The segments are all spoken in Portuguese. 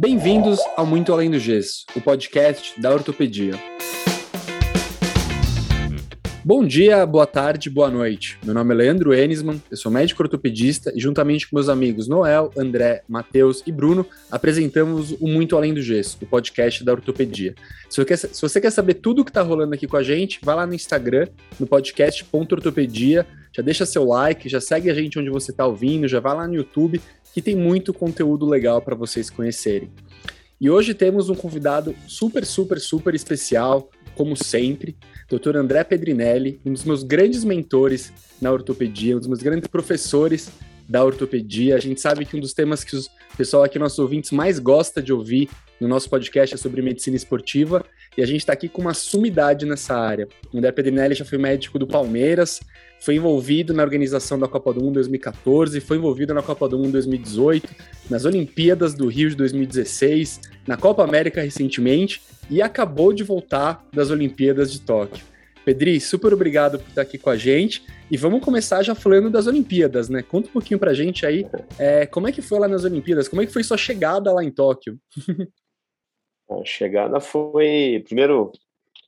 Bem-vindos ao Muito Além do Gesso, o podcast da ortopedia. Bom dia, boa tarde, boa noite. Meu nome é Leandro Enisman, eu sou médico ortopedista e juntamente com meus amigos Noel, André, Matheus e Bruno, apresentamos o Muito Além do Gesso, o podcast da ortopedia. Se você quer, saber tudo o que está rolando aqui com a gente, vai lá no Instagram, no podcast.ortopedia, já deixa seu like, já segue a gente onde você está ouvindo, já vai lá no YouTube, que tem muito conteúdo legal para vocês conhecerem. E hoje temos um convidado super, super, super especial, como sempre, Dr. André Pedrinelli, um dos meus grandes mentores na ortopedia, um dos meus grandes professores da ortopedia. A gente sabe que um dos temas que o pessoal aqui, nossos ouvintes, mais gosta de ouvir no nosso podcast é sobre medicina esportiva e a gente está aqui com uma sumidade nessa área. O André Pedrinelli já foi médico do Palmeiras, foi envolvido na organização da Copa do Mundo 2014, foi envolvido na Copa do Mundo 2018, nas Olimpíadas do Rio de 2016, na Copa América recentemente e acabou de voltar das Olimpíadas de Tóquio. Pedri, super obrigado por estar aqui com a gente. E vamos começar já falando das Olimpíadas, né? Conta um pouquinho pra gente aí é, como é que foi lá nas Olimpíadas, como é que foi sua chegada lá em Tóquio? A chegada foi, primeiro,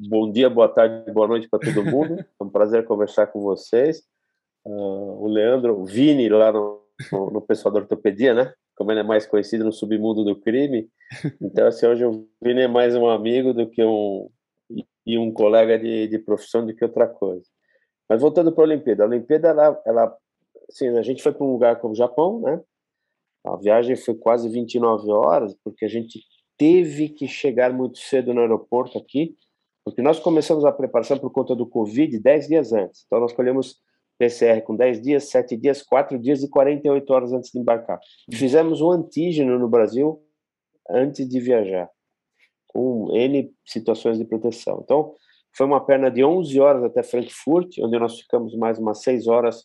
bom dia, boa tarde, boa noite para todo mundo. É um prazer conversar com vocês. Uh, o Leandro, o Vini, lá no, no, no, pessoal da ortopedia, né? Como ele é mais conhecido no submundo do crime. Então, assim, hoje o Vini é mais um amigo do que um, e um colega de, de profissão do que outra coisa. Mas voltando para a Olimpíada, a Olimpíada, ela, ela assim, a gente foi para um lugar como o Japão, né? A viagem foi quase 29 horas, porque a gente teve que chegar muito cedo no aeroporto aqui, porque nós começamos a preparação por conta do Covid 10 dias antes. Então, nós colhemos PCR com 10 dias, 7 dias, 4 dias e 48 horas antes de embarcar. fizemos o antígeno no Brasil antes de viajar com N situações de proteção. Então, foi uma perna de 11 horas até Frankfurt, onde nós ficamos mais umas 6 horas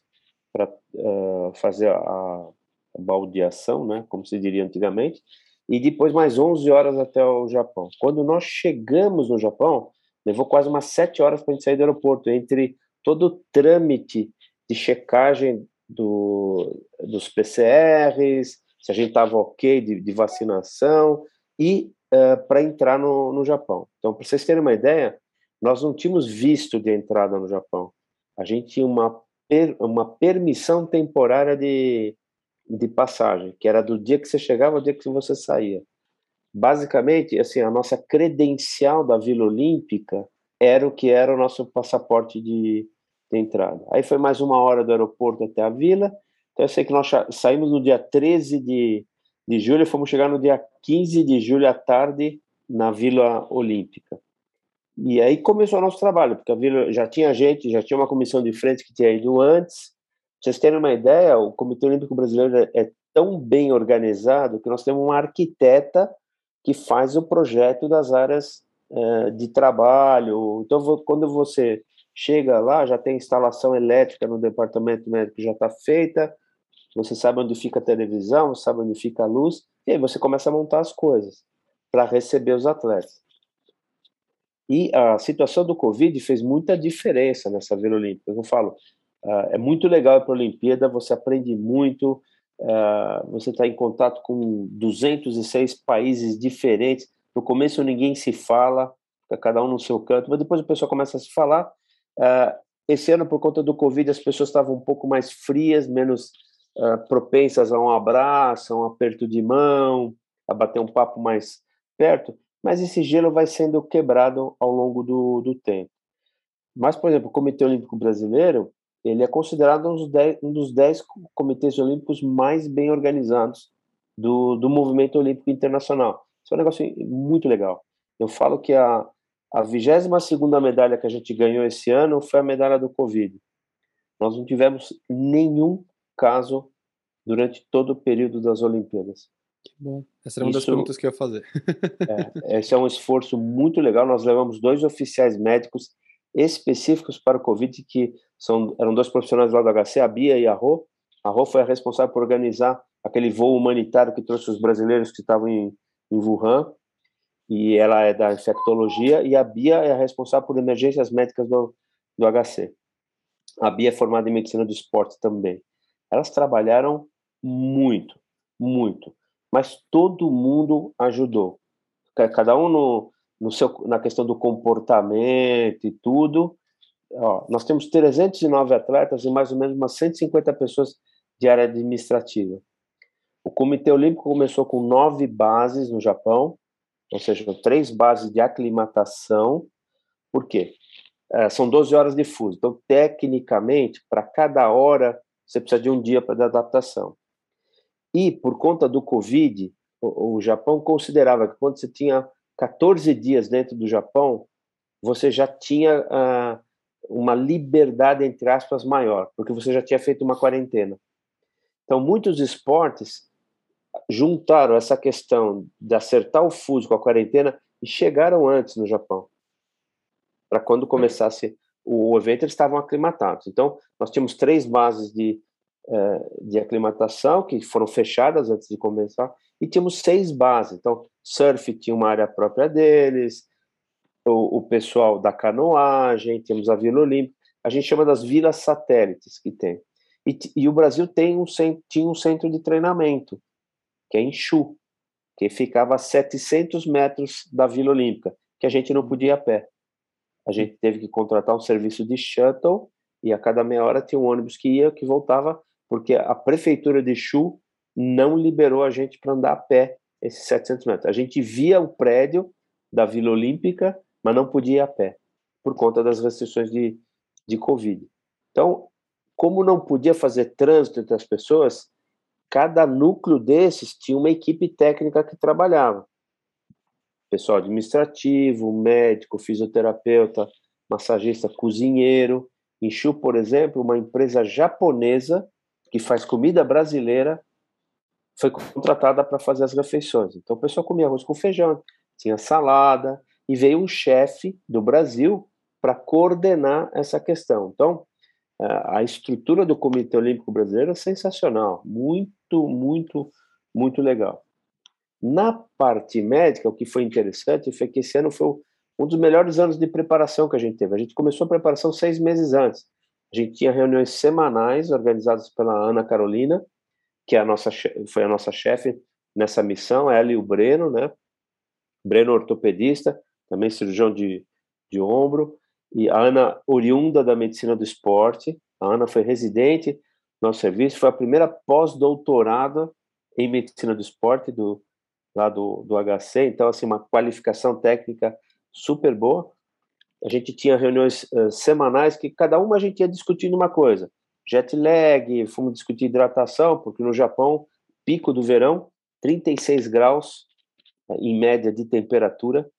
para uh, fazer a, a, baldeação, né, como se diria antigamente, e depois mais 11 horas até o Japão. Quando nós chegamos no Japão, levou quase umas 7 horas para a gente sair do aeroporto, entre todo o trâmite de checagem do, dos PCRs, se a gente estava ok de, de vacinação, e uh, para entrar no, no Japão. Então, para vocês terem uma ideia, nós não tínhamos visto de entrada no Japão. A gente tinha uma, per, uma permissão temporária de, de passagem, que era do dia que você chegava ao dia que você saía. Basicamente, assim, a nossa credencial da Vila Olímpica era o que era o nosso passaporte de, de entrada. Aí foi mais uma hora do aeroporto até a vila. Então eu sei que nós saímos no dia 13 de, de julho, fomos chegar no dia 15 de julho à tarde na Vila Olímpica. E aí começou o nosso trabalho, porque a Vila já tinha gente, já tinha uma comissão de frente que tinha ido antes. Pra vocês terem uma ideia, o Comitê Olímpico Brasileiro é, é tão bem organizado que nós temos uma arquiteta que faz o projeto das áreas é, de trabalho. Então, quando você chega lá, já tem instalação elétrica no departamento médico já está feita, você sabe onde fica a televisão, sabe onde fica a luz, e aí você começa a montar as coisas para receber os atletas. E a situação do Covid fez muita diferença nessa Vila Olímpica. Eu falo, uh, é muito legal para a Olimpíada, você aprende muito, uh, você está em contato com 206 países diferentes. No começo ninguém se fala, cada um no seu canto, mas depois o pessoal começa a se falar. Uh, esse ano, por conta do Covid, as pessoas estavam um pouco mais frias, menos uh, propensas a um abraço, a um aperto de mão, a bater um papo mais perto, mas esse gelo vai sendo quebrado ao longo do, do tempo. Mas, por exemplo, o Comitê Olímpico Brasileiro, ele é considerado um dos dez, um dos dez comitês olímpicos mais bem organizados do, do movimento olímpico internacional. Isso é um negócio muito legal. Eu falo que a, a 22 medalha que a gente ganhou esse ano foi a medalha do Covid. Nós não tivemos nenhum caso durante todo o período das Olimpíadas. Que bom. Essa era uma Isso, das perguntas que eu ia fazer. é, esse é um esforço muito legal. Nós levamos dois oficiais médicos específicos para o Covid, que são, eram dois profissionais lá do HC, a Bia e a Rô. A Rô foi a responsável por organizar aquele voo humanitário que trouxe os brasileiros que estavam em, em Wuhan, e ela é da infectologia, e a Bia é a responsável por emergências médicas do, do HC. A Bia é formada em medicina do esporte também. Elas trabalharam muito, muito. mas todo mundo ajudou. Cada um no, no seu, na questão do comportamento e tudo. Ó, nós temos 309 atletas e mais ou menos umas 150 pessoas de área administrativa. O Comitê Olímpico começou com nove bases no Japão, ou seja, três bases de aclimatação. Por quê? É, são 12 horas de fuso. Então, tecnicamente, para cada hora, você precisa de um dia para adaptação. E, por conta do Covid, o, o Japão considerava que quando você tinha 14 dias dentro do Japão, você já tinha uh, uma liberdade, entre aspas, maior, porque você já tinha feito uma quarentena. Então, muitos esportes juntaram essa questão de acertar o fuso com a quarentena e chegaram antes no Japão. Para quando começasse o evento, eles estavam aclimatados. Então, nós tínhamos três bases de, eh, de aclimatação que foram fechadas antes de começar, e tínhamos seis bases. Então, surf tinha uma área própria deles, o, o pessoal da canoagem, temos a Vila Olímpica, a gente chama das vilas satélites que tem. E, e o Brasil tem um, tinha um centro de treinamento, que é em Chu, que ficava a 700 metros da Vila Olímpica, que a gente não podia ir a pé. A gente teve que contratar um serviço de shuttle e a cada meia hora tinha um ônibus que ia, que voltava, porque a prefeitura de Chu não liberou a gente para andar a pé esses 700 metros. A gente via o prédio da Vila Olímpica, mas não podia ir a pé, por conta das restrições de, de Covid. Então, como não podia fazer trânsito entre as pessoas, cada núcleo desses tinha uma equipe técnica que trabalhava. Pessoal administrativo, médico, fisioterapeuta, massagista, cozinheiro. Em Chu, por exemplo, uma empresa japonesa que faz comida brasileira foi contratada para fazer as refeições. Então o pessoal comia arroz com feijão, tinha salada, e veio um chefe do Brasil para coordenar essa questão. Então, a estrutura do Comitê Olímpico Brasileiro é sensacional, muito, muito, muito legal. Na parte médica, o que foi interessante foi que esse ano foi um dos melhores anos de preparação que a gente teve. A gente começou a preparação seis meses antes. A gente tinha reuniões semanais organizadas pela Ana Carolina, que é a nossa, foi a nossa chefe nessa missão, ela e o Breno, né? Breno ortopedista, também cirurgião de, de ombro, e a Ana, oriunda da medicina do esporte, a Ana foi residente no nosso serviço, foi a primeira pós-doutorada em medicina do esporte do, lá do, do HC, então, assim, uma qualificação técnica super boa. A gente tinha reuniões uh, semanais que cada uma a gente ia discutindo uma coisa jet lag, fomos discutir hidratação, porque no Japão, pico do verão, 36 graus em média de temperatura.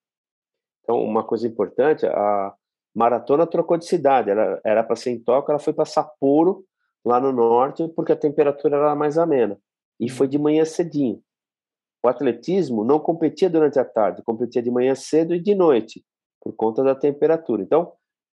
Então, uma coisa importante, a maratona trocou de cidade, ela era para ser em Tóquio, ela foi para Sapporo, lá no norte, porque a temperatura era mais amena. E foi de manhã cedinho. O atletismo não competia durante a tarde, competia de manhã cedo e de noite, por conta da temperatura. Então,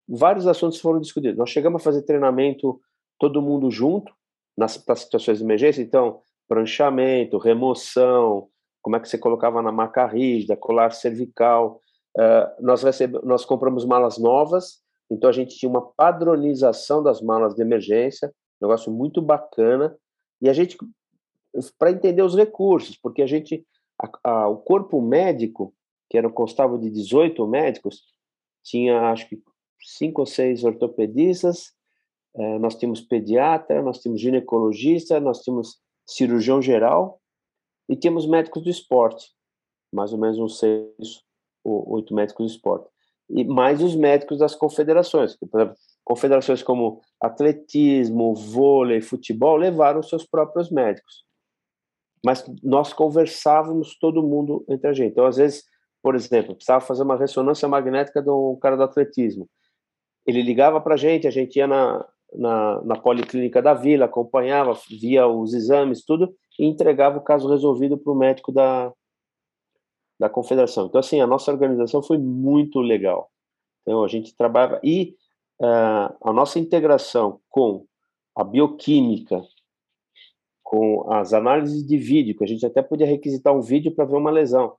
vários assuntos foram discutidos. Nós chegamos a fazer treinamento todo mundo junto nas para situações de emergência. Então, pranchamento, remoção, como é que você colocava na maca rígida, colar cervical. Uh, nós, recebe, nós compramos malas novas, então a gente tinha uma padronização das malas de emergência, negócio muito bacana. E a gente, para entender os recursos, porque a gente, a, a, o corpo médico, que era constava de 18 médicos, tinha acho que cinco ou seis ortopedistas, é, nós temos pediatra, nós temos ginecologista, nós temos cirurgião geral e temos médicos do esporte, mais ou menos uns seis oito médicos do esporte. E mais os médicos das confederações, por exemplo, confederações como atletismo, vôlei, futebol levaram seus próprios médicos. Mas nós conversávamos todo mundo entre a gente. Então, às vezes, por exemplo, precisava fazer uma ressonância magnética do cara do atletismo. Ele ligava para a gente, a gente ia na, na, na policlínica da vila, acompanhava, via os exames, tudo, e entregava o caso resolvido para o médico da, da confederação. Então, assim, a nossa organização foi muito legal. Então, a gente trabalhava, e uh, a nossa integração com a bioquímica, com as análises de vídeo, que a gente até podia requisitar um vídeo para ver uma lesão,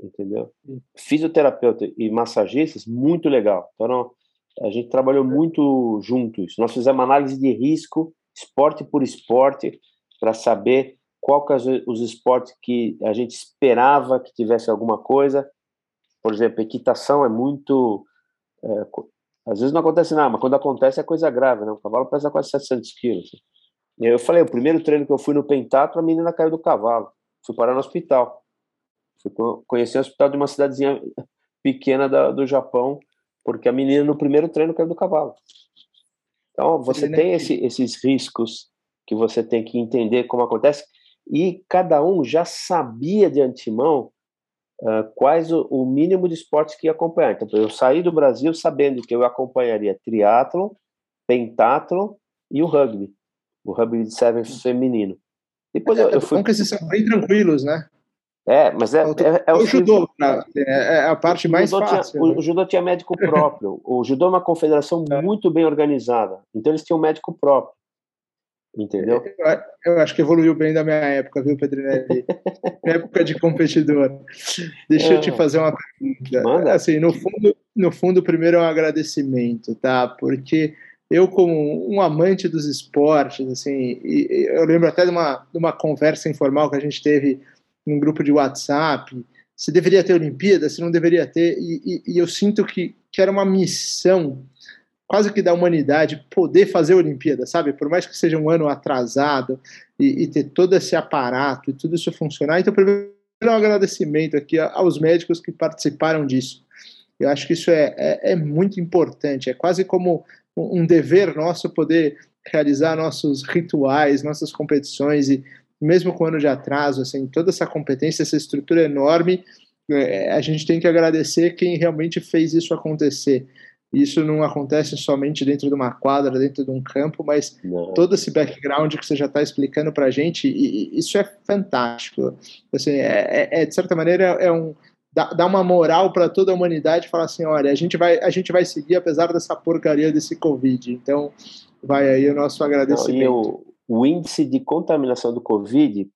entendeu? Fisioterapeuta e massagistas, muito legal. Então, a gente trabalhou muito juntos. Nós fizemos análise de risco, esporte por esporte, para saber qual que é os esportes que a gente esperava que tivesse alguma coisa. Por exemplo, equitação é muito. É, às vezes não acontece nada, mas quando acontece é coisa grave, né? O cavalo pesa quase 700 quilos. Aí eu falei, o primeiro treino que eu fui no pentatlo, a menina caiu do cavalo. Fui parar no hospital. Fui conhecer o hospital de uma cidadezinha pequena da, do Japão, porque a menina no primeiro treino caiu do cavalo. Então, você tem esse, esses riscos que você tem que entender como acontece, e cada um já sabia de antemão uh, quais o, o, mínimo de esportes que ia acompanhar. Então, eu saí do Brasil sabendo que eu acompanharia triatlo, pentatlo e o rugby, o rugby de sevens feminino. Depois é, eu, eu fui... que esses são bem tranquilos, né? É, mas é, é, é o, o judô, né? é, é a parte mais fácil. Tinha, né? o, o, judô tinha médico próprio. o judô é uma confederação é. muito bem organizada. Então eles tinham médico próprio. Entendeu? Eu, eu, acho que evoluiu bem da minha época, viu, Pedrinelli? época de competidor. Deixa eu te é. fazer uma pergunta. Manda. Assim, no fundo, no fundo, primeiro é um agradecimento, tá? Porque eu, como um amante dos esportes, assim, eu lembro até de uma, de uma conversa informal que a gente teve num grupo de WhatsApp, se deveria ter Olimpíada, se não deveria ter, e, e, e eu sinto que, que era uma missão quase que da humanidade poder fazer a Olimpíada, sabe? Por mais que seja um ano atrasado e, e ter todo esse aparato e tudo isso funcionar. Então, primeiro, um agradecimento aqui aos médicos que participaram disso. Eu acho que isso é, é, é muito importante, é quase como um dever nosso poder realizar nossos rituais, nossas competições e mesmo com ano de atraso, assim, toda essa competência, essa estrutura enorme, é, a gente tem que agradecer quem realmente fez isso acontecer. Isso não acontece somente dentro de uma quadra, dentro de um campo, mas não. todo esse background que você já está explicando para a gente, e, e isso é fantástico. Assim, é, é, é de certa maneira, é um dá, dá uma moral para toda a humanidade, falar assim, olha, a gente vai a gente vai seguir apesar dessa porcaria desse covid. Então, vai aí o nosso agradecimento. Não, o índice de contaminação do Covid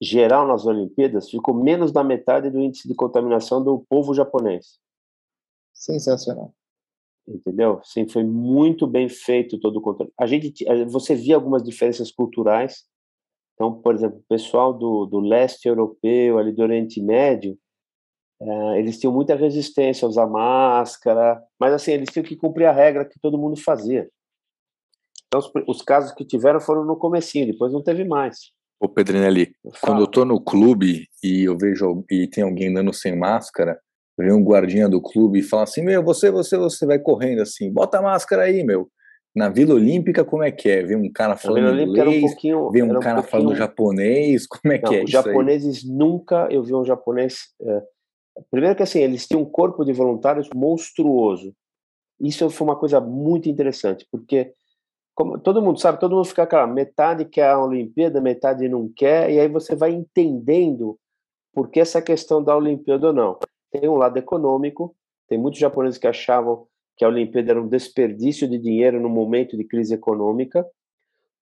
geral nas Olimpíadas ficou menos da metade do índice de contaminação do povo japonês. Sensacional. Entendeu? Sim, foi muito bem feito todo o controle. A gente, você via algumas diferenças culturais. Então, por exemplo, o pessoal do, do leste europeu, ali do Oriente Médio, é, eles tinham muita resistência a usar máscara, mas assim, eles tinham que cumprir a regra que todo mundo fazia. Então, os, os, casos que tiveram foram no comecinho, depois não teve mais. Ô Pedrinelli, quando eu tô no clube e eu vejo e tem alguém andando sem máscara, vem um guardinha do clube e fala assim, meu, você, você, você vai correndo assim, bota a máscara aí, meu. Na Vila Olímpica, como é que é? Vem um cara falando inglês, um vem um, um cara falando japonês, como é não, que é Os japoneses nunca, eu vi um japonês... É, primeiro que assim, eles tinham um corpo de voluntários monstruoso. Isso foi uma coisa muito interessante, porque como todo mundo sabe, todo mundo fica aquela metade quer a Olimpíada, metade não quer, e aí você vai entendendo por que essa questão da Olimpíada ou não. Tem um lado econômico, tem muitos japoneses que achavam que a Olimpíada era um desperdício de dinheiro no momento de crise econômica.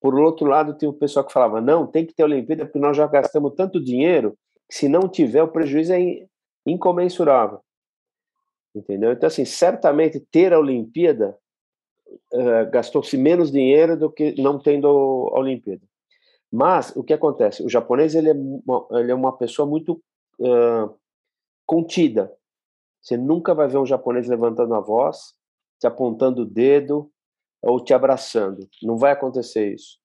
Por outro lado, tem o pessoal que falava: não, tem que ter a Olimpíada porque nós já gastamos tanto dinheiro que se não tiver, o prejuízo é incomensurável. Entendeu? Então, assim, certamente ter a Olimpíada uh, gastou-se menos dinheiro do que não tendo a Olimpíada. Mas o que acontece? O japonês ele é uma, ele é uma pessoa muito uh, contida. Você nunca vai ver um japonês levantando a voz, te apontando o dedo ou te abraçando. Não vai acontecer isso.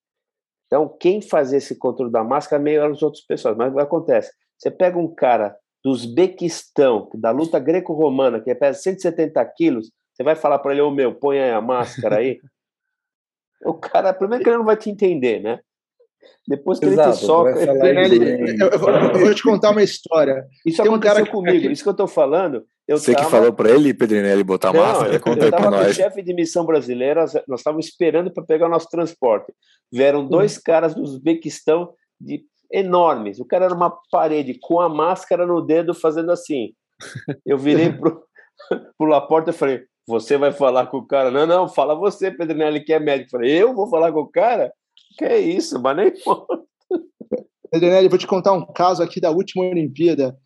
Então, quem faz esse controle da máscara é meio as outras pessoas. Mas o que acontece? Você pega um cara do Uzbequistão, da luta greco-romana, que pesa 170 quilos, você vai falar para ele, ô oh, meu, põe a máscara aí. o cara, primeiro que ele não vai te entender, né? Depois que Exato, ele te soca. Ele... Eu, vou, eu, vou te contar uma história. Isso Tem aconteceu um cara comigo, isso que eu estou falando. Eu Você tava... que falou para ele, Pedrinelli, botar não, máscara, conta aí para nós. O chefe de missão brasileira, nós estávamos esperando para pegar o nosso transporte. Vieram dois hum. caras do Uzbequistão de enormes. O cara era uma parede com a máscara no dedo fazendo assim. Eu virei pro, pro Laporta e falei: você vai falar com o cara? Não, não, fala você, Pedrinelli, que é médico. Eu falei, eu vou falar com o cara? Que é isso, mas nem vou te contar um caso aqui da última Olimpíada.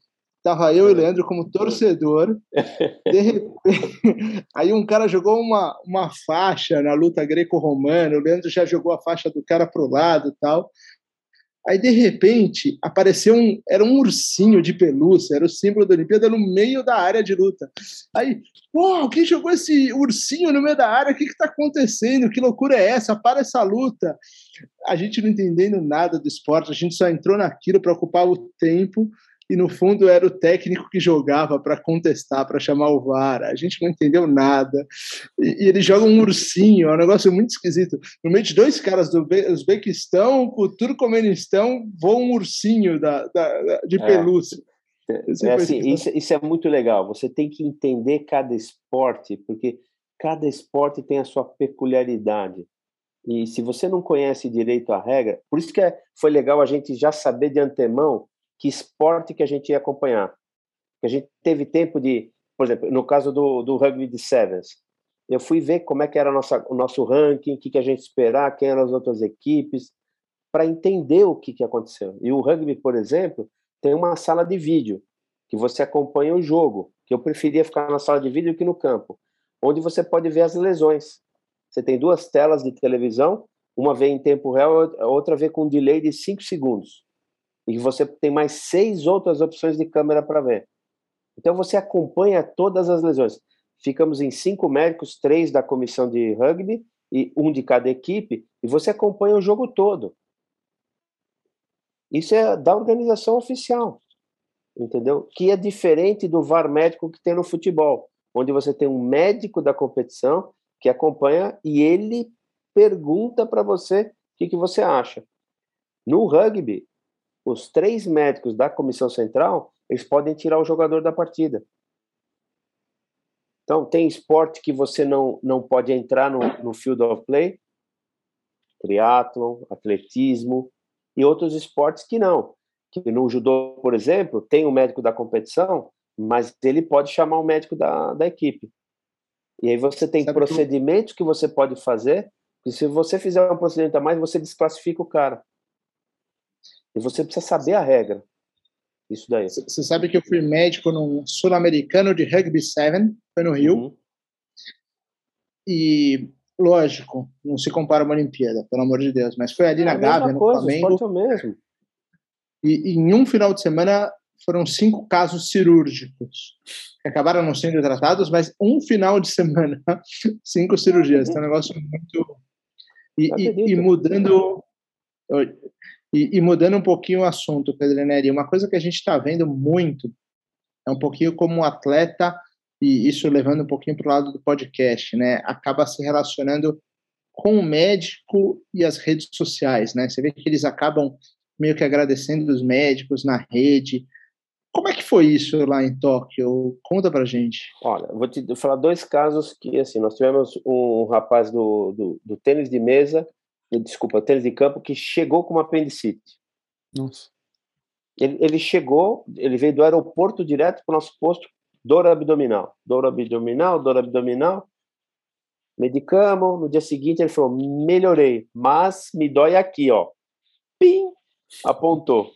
Tava eu e o Leandro como torcedor. Repente, aí um cara jogou uma, uma faixa na luta greco-romana. O Leandro já jogou a faixa do cara pro lado e tal. Aí, de repente, apareceu um. Era um ursinho de pelúcia, era o símbolo da Olimpíada no meio da área de luta. Aí, uau, quem jogou esse ursinho no meio da área? O que está acontecendo? Que loucura é essa? Para essa luta. A gente não entendendo nada do esporte, a gente só entrou naquilo para ocupar o tempo e no fundo era o técnico que jogava para contestar, para chamar o VAR. A gente não entendeu nada. E, e ele joga um ursinho, é um negócio muito esquisito. No meio de dois caras do Uzbequistão, o Turcomenistão, voa um ursinho da, da de é. pelúcia. É, é assim, isso, isso é muito legal. Você tem que entender cada esporte, porque cada esporte tem a sua peculiaridade. E se você não conhece direito a regra, por isso que é, foi legal a gente já saber de antemão que esporte que a gente ia acompanhar. Que a gente teve tempo de, por exemplo, no caso do, do rugby de sevens, eu fui ver como é que era nossa, o nosso ranking, o que, que a gente esperar, quem eram as outras equipes, para entender o que, que aconteceu. E o rugby, por exemplo, tem uma sala de vídeo que você acompanha o jogo, que eu preferia ficar na sala de vídeo que no campo, onde você pode ver as lesões. Você tem duas telas de televisão, uma vê em tempo real, a outra vê com um delay de 5 segundos e você tem mais seis outras opções de câmera para ver. Então você acompanha todas as lesões. Ficamos em cinco médicos, três da comissão de rugby e um de cada equipe, e você acompanha o jogo todo. Isso é da organização oficial, entendeu? Que é diferente do VAR médico que tem no futebol, onde você tem um médico da competição que acompanha e ele pergunta para você o que, que você acha. No rugby, os três médicos da comissão central, eles podem tirar o jogador da partida. Então, tem esporte que você não, não pode entrar no, no field of play, triatlon, atletismo, e outros esportes que não. Que no judô, por exemplo, tem o um médico da competição, mas ele pode chamar o médico da, da equipe. E aí você tem Sabe procedimentos que... que você pode fazer, e se você fizer um procedimento a mais, você desclassifica o cara. E você precisa saber a regra. Isso daí. Você sabe que eu fui médico num sul-americano de rugby 7, foi no Rio. Uhum. E, lógico, não se compara uma Olimpíada, pelo amor de Deus, mas foi ali é na Gávea, no coisa, Flamengo. É mesmo. E, e em um final de semana foram cinco casos cirúrgicos que acabaram não sendo tratados, mas um final de semana, cinco cirurgias. Então, é um negócio muito. E, e, e mudando. E, e, mudando um pouquinho o assunto, Pedro uma coisa que a gente está vendo muito é um pouquinho como um atleta, e isso levando um pouquinho para o lado do podcast, né? Acaba se relacionando com o médico e as redes sociais, né? Você vê que eles acabam meio que agradecendo os médicos na rede. Como é que foi isso lá em Tóquio? Conta pra gente. Olha, vou te falar dois casos que, assim, nós tivemos um rapaz do, do, do tênis de mesa desculpa, tênis de campo, que chegou com uma apendicite. Nossa. Ele, ele chegou, ele veio do aeroporto direto para o nosso posto, dor abdominal, dor abdominal, dor abdominal. Medicamos, no dia seguinte ele falou, melhorei, mas me dói aqui, ó. Pim! Apontou.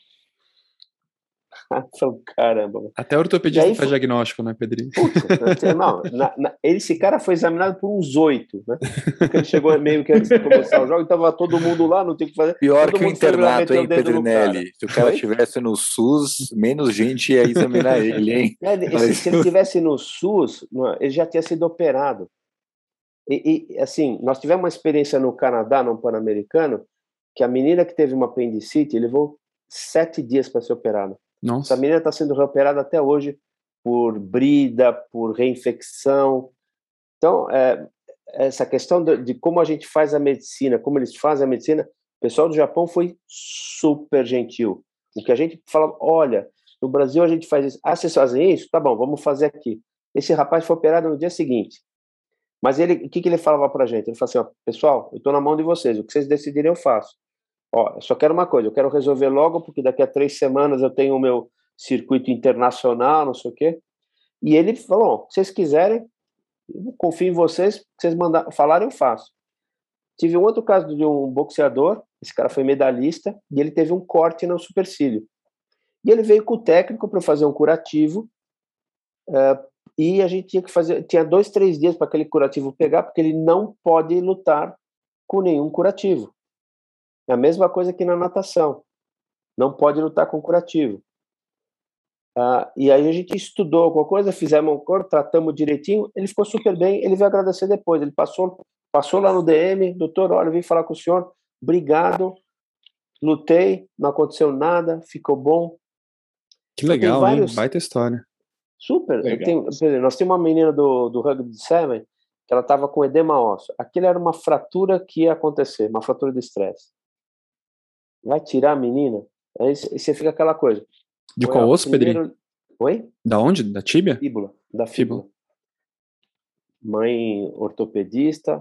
Caramba. Até o ortopedista aí, faz diagnóstico, né, Pedrinho? Putz, não, na, na, esse cara foi examinado por uns oito, né? Porque ele chegou meio que antes de começar o jogo, estava todo mundo lá, não tem o que fazer. Pior que o internato, hein, Pedrinelli? Se o cara estivesse no SUS, menos gente ia examinar ele, hein? É, Mas... Se ele estivesse no SUS, ele já tinha sido operado. E, e, assim, nós tivemos uma experiência no Canadá, no Pan-Americano, que a menina que teve uma apendicite levou sete dias para ser operada. Nossa. Essa menina está sendo reoperada até hoje por brida, por reinfecção. Então, é, essa questão de, de, como a gente faz a medicina, como eles fazem a medicina, o pessoal do Japão foi super gentil. O que a gente fala, olha, no Brasil a gente faz isso. Ah, vocês fazem isso? Tá bom, vamos fazer aqui. Esse rapaz foi operado no dia seguinte. Mas ele, o que, que ele falava para a gente? Ele falou assim, ó, pessoal, eu estou na mão de vocês, o que vocês decidirem eu faço. Ó, só quero uma coisa, eu quero resolver logo, porque daqui a três semanas eu tenho o meu circuito internacional, não sei o quê. E ele falou: vocês quiserem, confio em vocês, vocês mandar, falarem, eu faço. Tive um outro caso de um boxeador, esse cara foi medalhista, e ele teve um corte no supercílio. E ele veio com o técnico para fazer um curativo, uh, e a gente tinha que fazer, tinha dois, três dias para aquele curativo pegar, porque ele não pode lutar com nenhum curativo. É a mesma coisa que na natação. não pode lutar com curativo. Ah, e aí a gente estudou alguma coisa, fizemos um acordo, tratamos direitinho, ele ficou super bem, ele veio agradecer depois, ele passou, passou lá no DM, doutor, olha, vim falar com o senhor, obrigado, lutei, não aconteceu nada, ficou bom. Que legal, vários... hein? Baita história. Super. Tenho, nós temos uma menina do, do Rugby Seven que ela estava com edema ósseo. Aquilo era uma fratura que ia acontecer, uma fratura de estresse. Vai tirar a menina? Aí você fica aquela coisa. De qual osso, primeiro... Pedrinho? Oi? Da onde? Da tíbia? Fíbula. Da fíbula. fíbula. Mãe ortopedista,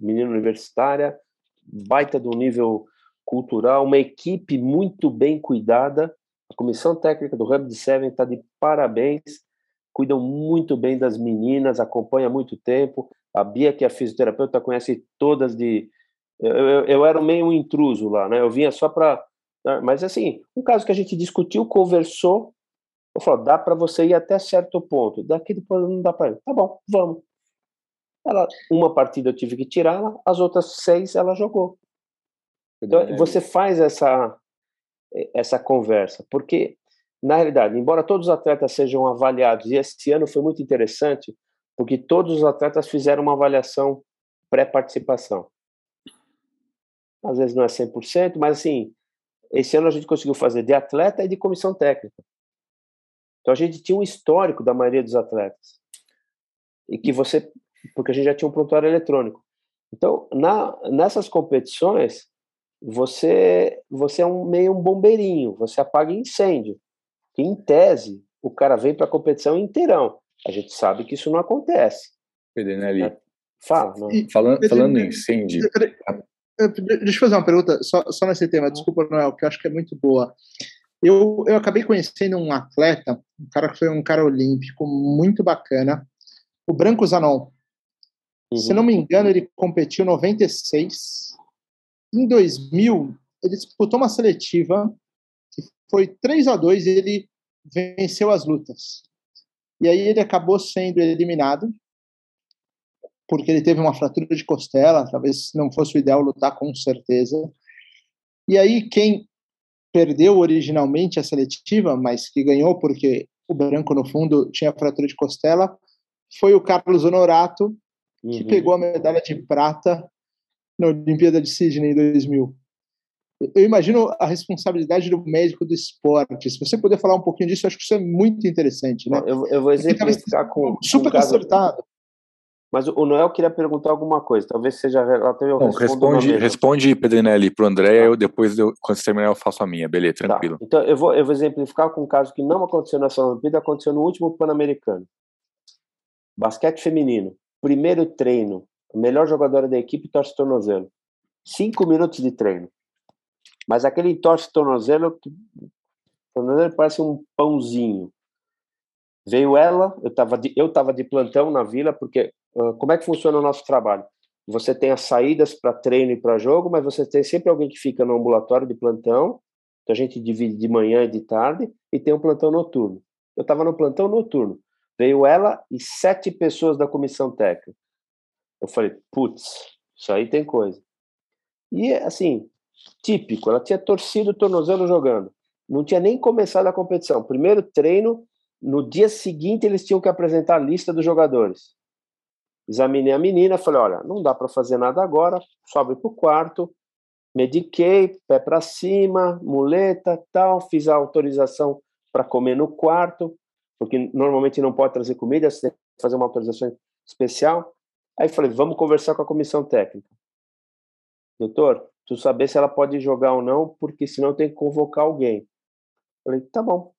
menina universitária, baita do nível cultural, uma equipe muito bem cuidada. A comissão técnica do Rugby Seven está de parabéns, cuidam muito bem das meninas, acompanha há muito tempo. A Bia, que é fisioterapeuta, conhece todas de. Eu, eu, eu era meio um intruso lá, né? Eu vinha só para. Né? Mas, assim, um caso que a gente discutiu, conversou. Eu falei, dá para você ir até certo ponto. Daqui depois não dá para ir. Tá bom, vamos. Ela, uma partida eu tive que tirá-la, as outras seis ela jogou. Então, você faz essa, essa conversa, porque, na realidade, embora todos os atletas sejam avaliados, e esse ano foi muito interessante, porque todos os atletas fizeram uma avaliação pré-participação. Às vezes não é 100%, mas assim, esse ano a gente conseguiu fazer de atleta e de comissão técnica. Então a gente tinha um histórico da maioria dos atletas. E que você, porque a gente já tinha um prontuário eletrônico. Então, na, nessas competições, você você é um meio um bombeirinho, você apaga incêndio. Que, em tese, o cara vem para a competição inteirão. A gente sabe que isso não acontece. Pedrinelli, né? Fala. Não. Falando, falando em incêndio. Deixa eu fazer uma pergunta só, só nesse tema, desculpa, Noel, que eu acho que é muito boa. Eu, eu acabei conhecendo um atleta, um cara que foi um cara olímpico muito bacana, o Branco Zanon. Uhum. Se não me engano, ele competiu 96 em 2000, ele disputou uma seletiva que foi 3 a 2 e ele venceu as lutas. E aí ele acabou sendo eliminado porque ele teve uma fratura de costela, talvez não fosse o ideal lutar com certeza. E aí quem perdeu originalmente a seletiva, mas que ganhou porque o branco no fundo tinha fratura de costela, foi o Carlos Honorato, que uhum. pegou a medalha de prata na Olimpíada de Sydney em 2000. Eu imagino a responsabilidade do médico do esporte. Se você puder falar um pouquinho disso, eu acho que isso é muito interessante, né? Eu, eu vou exemplificar com super com acertado. Mas o Noel queria perguntar alguma coisa, talvez seja relativa Bom, responde, responde, Pedrinelli, para o André, tá. eu depois, eu, quando você terminar, eu faço a minha, beleza, tá. tranquilo. Tá. Então, eu vou, eu vou exemplificar com um caso que não aconteceu nessa Olimpíada, aconteceu no último Pan-Americano. Basquete feminino, primeiro treino, a melhor jogadora da equipe torce tornozelo. Cinco minutos de treino. Mas aquele torce tornozelo, tornozelo parece um pãozinho. Veio ela, eu estava de, eu tava de plantão na vila, porque como é que funciona o nosso trabalho? Você tem as saídas para treino e para jogo, mas você tem sempre alguém que fica no ambulatório de plantão. Então a gente divide de manhã e de tarde e tem um plantão noturno. Eu estava no plantão noturno. Veio ela e sete pessoas da comissão técnica. Eu falei, putz, isso aí tem coisa. E, assim, típico, ela tinha torcido o tornozelo jogando. Não tinha nem começado a competição. Primeiro treino, no dia seguinte eles tinham que apresentar a lista dos jogadores. Examinei a menina, falei, olha, não dá para fazer nada agora, sobe para o quarto, mediquei, pé para cima, muleta, tal, fiz a autorização para comer no quarto, porque normalmente não pode trazer comida, você tem que fazer uma autorização especial. Aí falei, vamos conversar com a comissão técnica. Doutor, tu saber se ela pode jogar ou não, porque senão tem que convocar alguém. Falei, tá bom.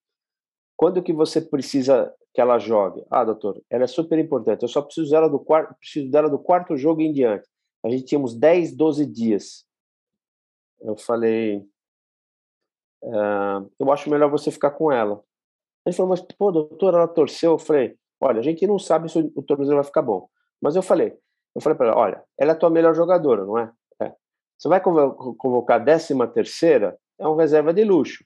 Quando que você precisa que ela jogue? Ah, doutor, ela é super importante. Eu só preciso dela do quarto, preciso dela do quarto jogo em diante. A gente tinha uns 10, 12 dias. Eu falei, ah, eu acho melhor você ficar com ela. Ele falou, mas pô, doutor, ela torceu. Eu falei, olha, a gente não sabe se o tornozelo vai ficar bom. Mas eu falei, eu falei para ela, olha, ela é a tua melhor jogadora, não é? é. Você vai convocar a décima terceira, é um reserva de luxo,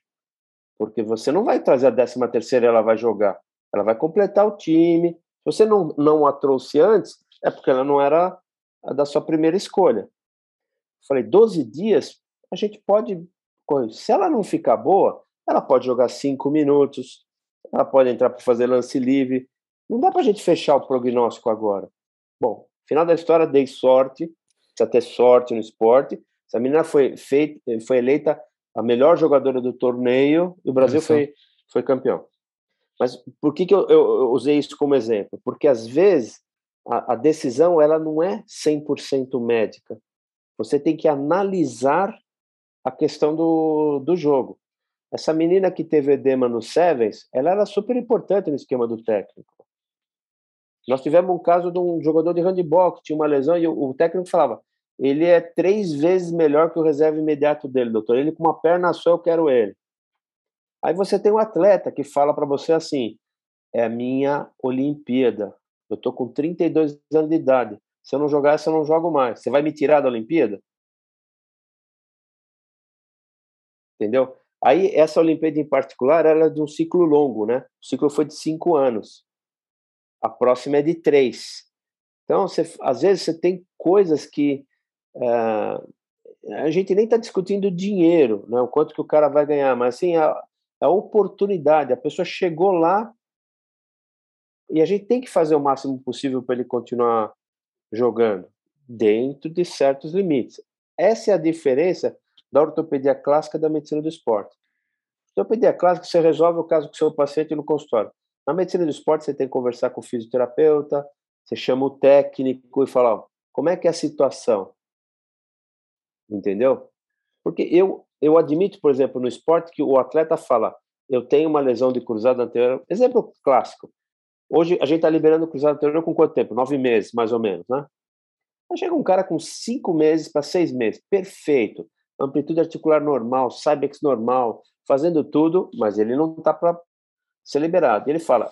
porque você não vai trazer a décima terceira e ela vai jogar, ela vai completar o time. Se você não, não a trouxe antes, é porque ela não era a da sua primeira escolha. Eu falei, 12 dias, a gente pode Se ela não ficar boa, ela pode jogar cinco minutos, ela pode entrar para fazer lance livre. Não dá para a gente fechar o prognóstico agora. Bom, final da história, dei sorte, precisa ter sorte no esporte. Essa menina foi, feita, foi eleita a melhor jogadora do torneio e o Brasil foi, foi campeão. Mas por que, que eu, eu, eu usei isso como exemplo? Porque às vezes a, a decisão ela não é 100% médica. Você tem que analisar a questão do, do jogo. Essa menina que teve edema no Sevens, ela era super importante no esquema do técnico. Nós tivemos um caso de um jogador de handball que tinha uma lesão e o, o técnico falava: ele é três vezes melhor que o reserva imediato dele, doutor. Ele com uma perna só, eu quero ele. Aí você tem um atleta que fala para você assim: é a minha Olimpíada. Eu tô com 32 anos de idade. Se eu não jogar essa, eu não jogo mais. Você vai me tirar da Olimpíada? Entendeu? Aí, essa Olimpíada em particular, ela é de um ciclo longo, né? O ciclo foi de cinco anos. A próxima é de três. Então, você, às vezes, você tem coisas que uh, a gente nem está discutindo dinheiro, né? o quanto que o cara vai ganhar, mas assim, a, a oportunidade. A pessoa chegou lá e a gente tem que fazer o máximo possível para ele continuar jogando dentro de certos limites. Essa é a diferença da ortopedia clássica da medicina do esporte. Ortopedia clássica, você resolve o caso com seu paciente no consultório. Na medicina do esporte, você tem que conversar com o fisioterapeuta, você chama o técnico e fala: ó, como é que é a situação? Entendeu? Porque eu, eu admito, por exemplo, no esporte, que o atleta fala: eu tenho uma lesão de cruzado anterior. Exemplo clássico. Hoje a gente está liberando o cruzado anterior com quanto tempo? Nove meses, mais ou menos, né? Aí chega um cara com cinco meses para seis meses, perfeito, amplitude articular normal, cybex normal, fazendo tudo, mas ele não está para ser liberado. Ele fala: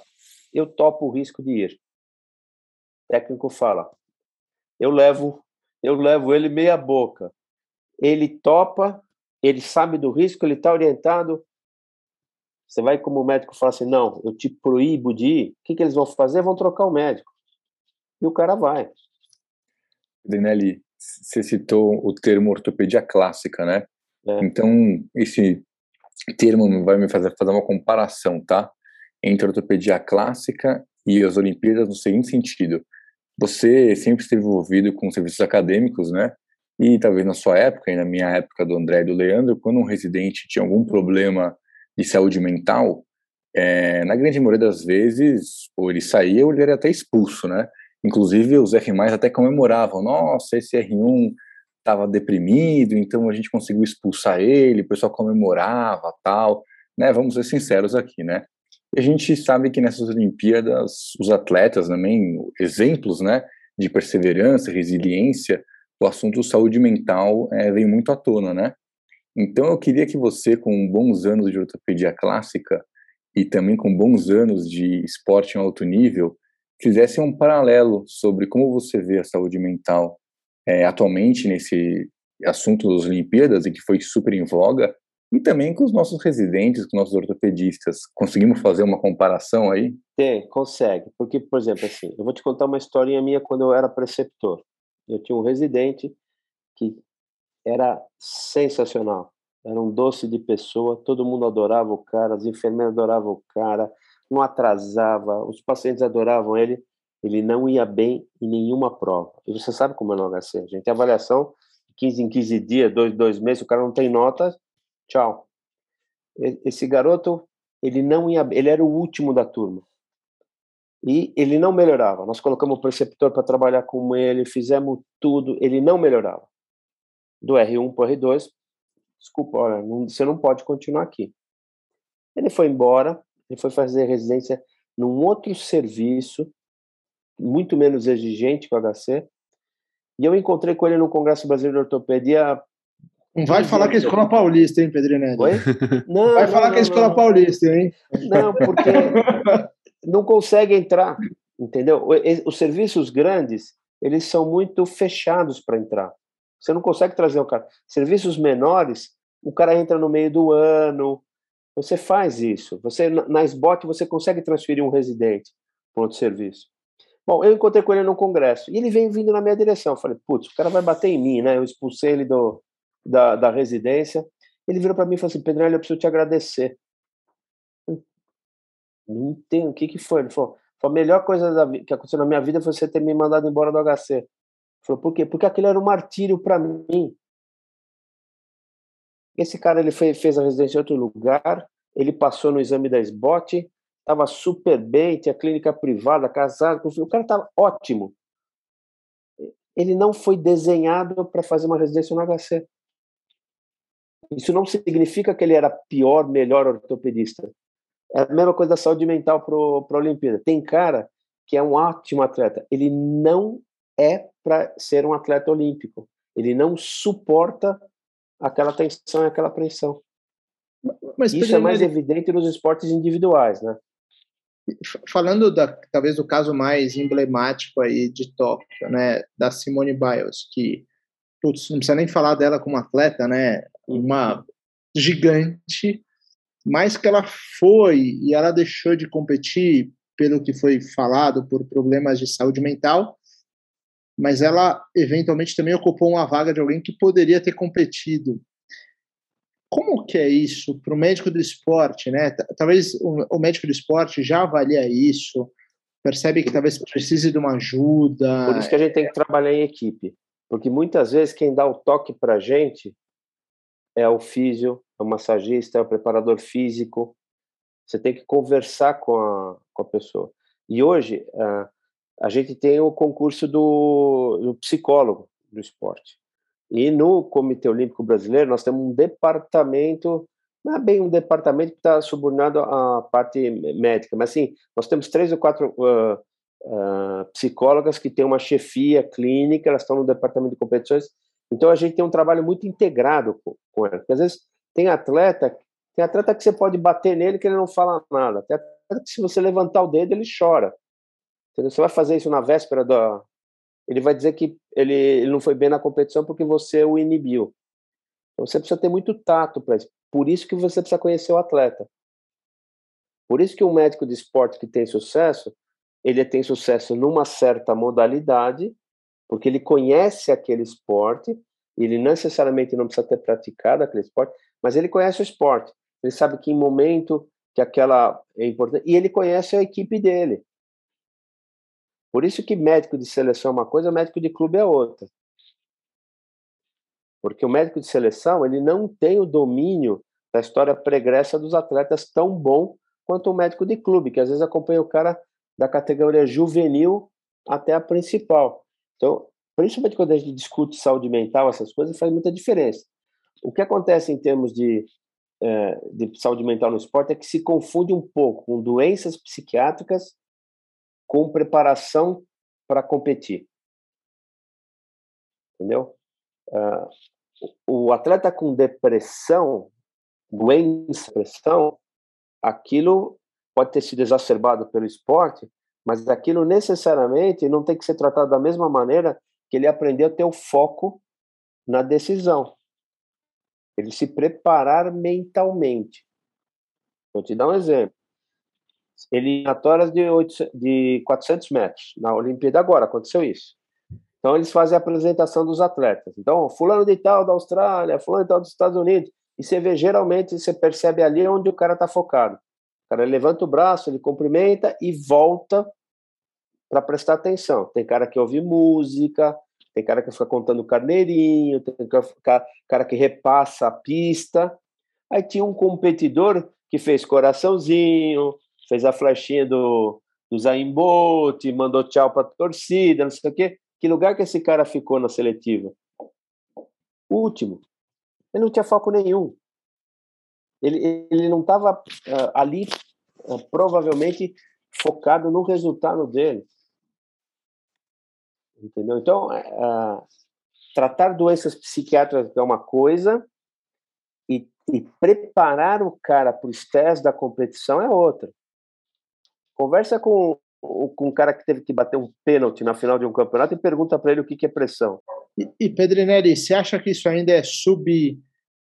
eu topo o risco de ir. O técnico fala: eu levo, eu levo ele meia boca. Ele topa, ele sabe do risco, ele está orientado. Você vai como médico e fala assim, não, eu te proíbo de ir. O que, que eles vão fazer? Vão trocar o médico. E o cara vai. Denelli, você citou o termo ortopedia clássica, né? É. Então, esse termo vai me fazer fazer uma comparação, tá? Entre ortopedia clássica e as Olimpíadas no seguinte sentido. Você sempre esteve envolvido com serviços acadêmicos, né? E talvez na sua época, e na minha época do André e do Leandro, quando um residente tinha algum problema de saúde mental, é, na grande maioria das vezes, ou ele saía ou ele era até expulso, né? Inclusive os R+, até comemoravam, nossa, esse R1 estava deprimido, então a gente conseguiu expulsar ele, o pessoal comemorava, tal, né? Vamos ser sinceros aqui, né? E a gente sabe que nessas Olimpíadas, os atletas também, exemplos, né, de perseverança, resiliência, o assunto saúde mental é, vem muito à tona, né? Então eu queria que você, com bons anos de ortopedia clássica e também com bons anos de esporte em alto nível, fizesse um paralelo sobre como você vê a saúde mental é, atualmente nesse assunto das Olimpíadas e que foi super em voga, e também com os nossos residentes, com os nossos ortopedistas. Conseguimos fazer uma comparação aí? Tem, consegue. Porque, por exemplo, assim, eu vou te contar uma historinha minha quando eu era preceptor. Eu tinha um residente que era sensacional. Era um doce de pessoa, todo mundo adorava o cara, as enfermeiras adoravam o cara, não atrasava, os pacientes adoravam ele. Ele não ia bem em nenhuma prova. E você sabe como é no HC, a gente tem avaliação 15 em 15 dias, dois, dois meses, o cara não tem nota, tchau. Esse garoto, ele não ia, ele era o último da turma e ele não melhorava. Nós colocamos o preceptor para trabalhar com ele, fizemos tudo, ele não melhorava. Do R1 para o R2, desculpa, olha, não, você não pode continuar aqui. Ele foi embora, ele foi fazer residência num outro serviço, muito menos exigente que o HC, e eu encontrei com ele no Congresso Brasileiro de Ortopedia. Não vai falar que é Escola Paulista, hein, Pedrinelli? Oi? Não, vai falar não, que é Escola não. Paulista, hein? Não, porque não consegue entrar, entendeu? Os serviços grandes, eles são muito fechados para entrar. Você não consegue trazer o cara. Serviços menores, o cara entra no meio do ano. Você faz isso. Você na SBOT você consegue transferir um residente para outro serviço. Bom, eu encontrei com ele no congresso e ele veio vindo na minha direção. Eu falei, putz, o cara vai bater em mim, né? Eu expulsei ele do, da, da residência Ele virou para mim e falou assim: Pedrinelli, eu preciso te agradecer. Não entendo, o que, que foi? Ele falou: a melhor coisa da, que aconteceu na minha vida foi você ter me mandado embora do HC. Ele falou: por quê? Porque aquilo era um martírio para mim. Esse cara ele fez, fez a residência em outro lugar, ele passou no exame da SBOT, estava super bem, tinha clínica privada, casado com filho, o cara estava ótimo. Ele não foi desenhado para fazer uma residência no HC. Isso não significa que ele era pior, melhor ortopedista. É a mesma coisa da saúde mental para a Olimpíada. Tem cara que é um ótimo atleta, ele não é para ser um atleta olímpico. Ele não suporta aquela tensão e aquela pressão. Mas, Isso é mais evidente nos esportes individuais, né? Falando da, talvez do caso mais emblemático aí de Tóquio, né, da Simone Biles, que putz, não precisa nem falar dela como atleta, né, uma gigante, mas que ela foi e ela deixou de competir pelo que foi falado por problemas de saúde mental mas ela eventualmente também ocupou uma vaga de alguém que poderia ter competido. Como que é isso para o médico do esporte, né? Talvez o, médico do esporte já avalia isso, percebe que talvez precise de uma ajuda. Por isso que a gente tem que trabalhar em equipe, porque muitas vezes quem dá o toque para a gente é o físio, é o massagista, é o preparador físico. Você tem que conversar com a, com a pessoa. E hoje, uh, a gente tem o concurso do, do psicólogo do esporte. E no Comitê Olímpico Brasileiro, nós temos um departamento, não é bem um departamento que está subordinado à parte médica, mas assim, nós temos três ou quatro uh, uh, psicólogas que têm uma chefia clínica, elas estão no departamento de competições, então a gente tem um trabalho muito integrado com, elas. Porque às vezes tem atleta, tem atleta que você pode bater nele que ele não fala nada, tem atleta que se você levantar o dedo ele chora. Entendeu? Você vai fazer isso na véspera da. Ele vai dizer que ele, ele não foi bem na competição porque você o inibiu. Então você precisa ter muito tato para isso. Por isso que você precisa conhecer o atleta. Por isso que um médico de esporte que tem sucesso, ele tem sucesso numa certa modalidade, porque ele conhece aquele esporte, ele necessariamente não precisa ter praticado aquele esporte, mas ele conhece o esporte. Ele sabe que em momento que aquela é importante, e ele conhece a equipe dele. Por isso que médico de seleção é uma coisa, médico de clube é outra. Porque o médico de seleção, ele não tem o domínio da história pregressa dos atletas tão bom quanto o médico de clube, que às vezes acompanha o cara da categoria juvenil até a principal. Então, principalmente quando a gente discute saúde mental, essas coisas, faz muita diferença. O que acontece em termos de, é, de saúde mental no esporte é que se confunde um pouco com doenças psiquiátricas com preparação para competir. Entendeu? Uh, o atleta com depressão, doença, depressão, aquilo pode ter sido exacerbado pelo esporte, mas aquilo necessariamente não tem que ser tratado da mesma maneira que ele aprendeu a ter o foco na decisão. Ele se preparar mentalmente. Vou te dar um exemplo eliminatórias de, 8, de 400 metros. Na Olimpíada agora aconteceu isso. Então eles fazem a apresentação dos atletas. Então, fulano de tal da Austrália, fulano de tal dos Estados Unidos. E você vê, geralmente, você percebe ali onde o cara está focado. O cara levanta o braço, ele cumprimenta e volta para prestar atenção. Tem cara que ouve música, tem cara que fica contando carneirinho, tem cara que repassa a pista. Aí tinha um competidor que fez coraçãozinho, fez a flechinha do, do Zayn Bolt, mandou tchau para a torcida, não sei o quê. Que lugar que esse cara ficou na seletiva? Último. Ele não tinha foco nenhum. Ele, ele não estava uh, ah, ali, uh, provavelmente, focado no resultado dele. Entendeu? Então, uh, tratar doenças psiquiátricas é uma coisa e, e preparar o cara para o estresse da competição é outra. Conversa com, com um cara que teve que bater um pênalti na final de um campeonato e pergunta para ele o que, que é pressão. E, e Pedrinelli, você acha que isso ainda é sub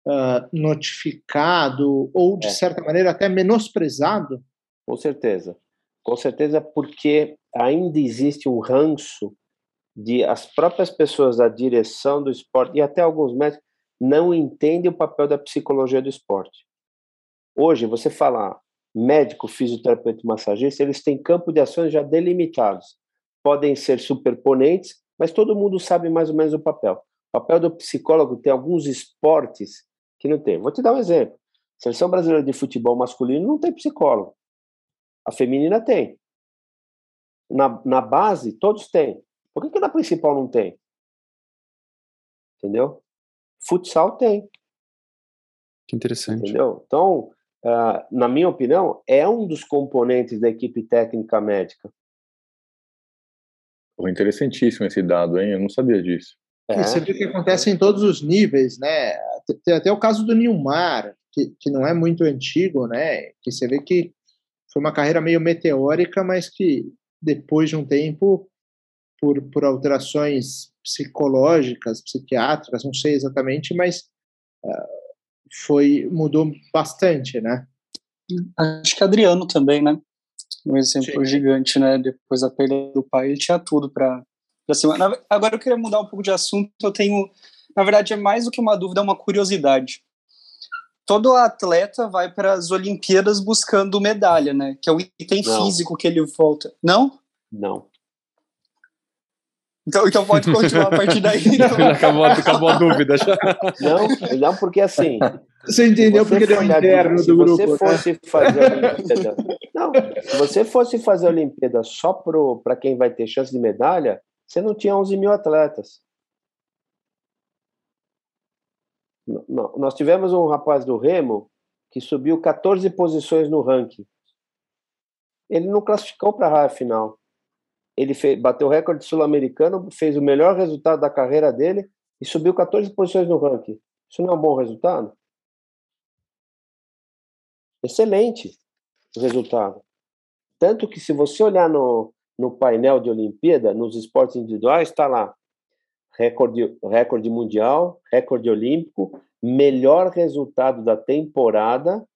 uh, notificado ou de é. certa maneira até menosprezado? Com certeza, com certeza porque ainda existe um ranço de as próprias pessoas da direção do esporte e até alguns médicos não entendem o papel da psicologia do esporte. Hoje, você falar médico, fisioterapeuta e massagista, eles têm campo de ações já delimitados. Podem ser superponentes, mas todo mundo sabe mais ou menos o papel. O papel do psicólogo tem alguns esportes que não tem. Vou te dar um exemplo. A seleção brasileira de futebol masculino não tem psicólogo. A feminina tem. Na, na base, todos têm. Por que, que na principal não tem? Entendeu? Futsal tem. Que interessante. Entendeu? Então, uh, na minha opinião, é um dos componentes da equipe técnica médica. Pô, interessantíssimo esse dado, hein? Eu não sabia disso. É. Você vê que acontece em todos os níveis, né? Tem até o caso do Nilmar, que, que não é muito antigo, né? Que você vê que foi uma carreira meio meteórica, mas que depois de um tempo, por, por alterações psicológicas, psiquiátricas, não sei exatamente, mas uh, foi mudou bastante, né? Acho que Adriano também, né? Um exemplo Sim. gigante, né? Depois da perda do pai, ele tinha tudo para. Agora eu queria mudar um pouco de assunto. Eu tenho, na verdade, é mais do que uma dúvida, é uma curiosidade. Todo atleta vai para as Olimpíadas buscando medalha, né? Que é o item Não. físico que ele volta. Não? Não. Então, então pode continuar a partir daí. Então. acabou, acabou a dúvida já. Não, não, porque assim. Você entendeu porque deu interno do grupo. Se você fosse né? fazer a Olimpíada. Não, se você fosse fazer a Olimpíada só para quem vai ter chance de medalha, você não tinha 11 mil atletas. Nós tivemos um rapaz do Remo que subiu 14 posições no ranking. Ele não classificou para a raia final ele fez, bateu o recorde sul-americano, fez o melhor resultado da carreira dele e subiu 14 posições no ranking. Isso não é um bom resultado? Excelente o resultado. Tanto que se você olhar no, no painel de Olimpíada, nos esportes individuais, está lá recorde, recorde mundial, recorde olímpico, melhor resultado da temporada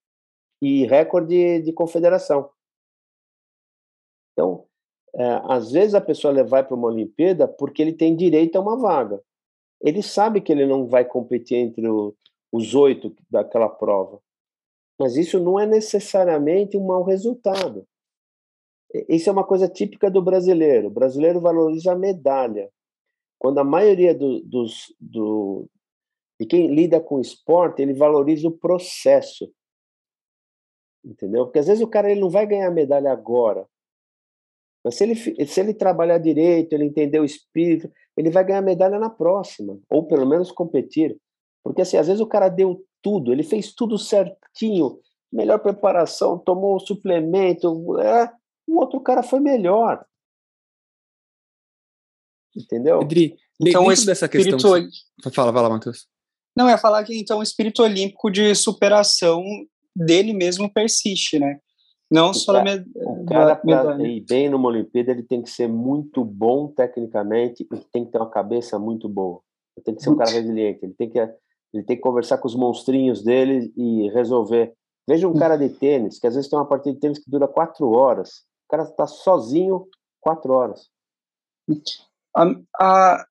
e recorde de confederação. Então, é, às vezes a pessoa vai para uma Olimpíada porque ele tem direito a uma vaga. Ele sabe que ele não vai competir entre o, os oito daquela prova. Mas isso não é necessariamente um mau resultado. Isso é uma coisa típica do brasileiro. O brasileiro valoriza a medalha. Quando a maioria do, dos, do, de quem lida com esporte, ele valoriza o processo. Entendeu? Porque às vezes o cara ele não vai ganhar medalha agora, mas se ele, se ele trabalhar direito, ele entender o espírito, ele vai ganhar medalha na próxima, ou pelo menos competir. Porque assim, às vezes o cara deu tudo, ele fez tudo certinho, melhor preparação, tomou um suplemento, é, o outro cara foi melhor. Entendeu? Edri, então, dentro dessa questão. Fala, fala, Matheus. Não, é falar que então o espírito olímpico de superação dele mesmo persiste, né? Não só cara, med... o cara para ir bem numa Olimpíada ele tem que ser muito bom tecnicamente e tem que ter uma cabeça muito boa. Ele tem que ser um cara resiliente. Ele tem que ele tem que conversar com os monstrinhos dele e resolver. Veja um cara de tênis que às vezes tem uma partida de tênis que dura quatro horas. O cara está sozinho quatro horas.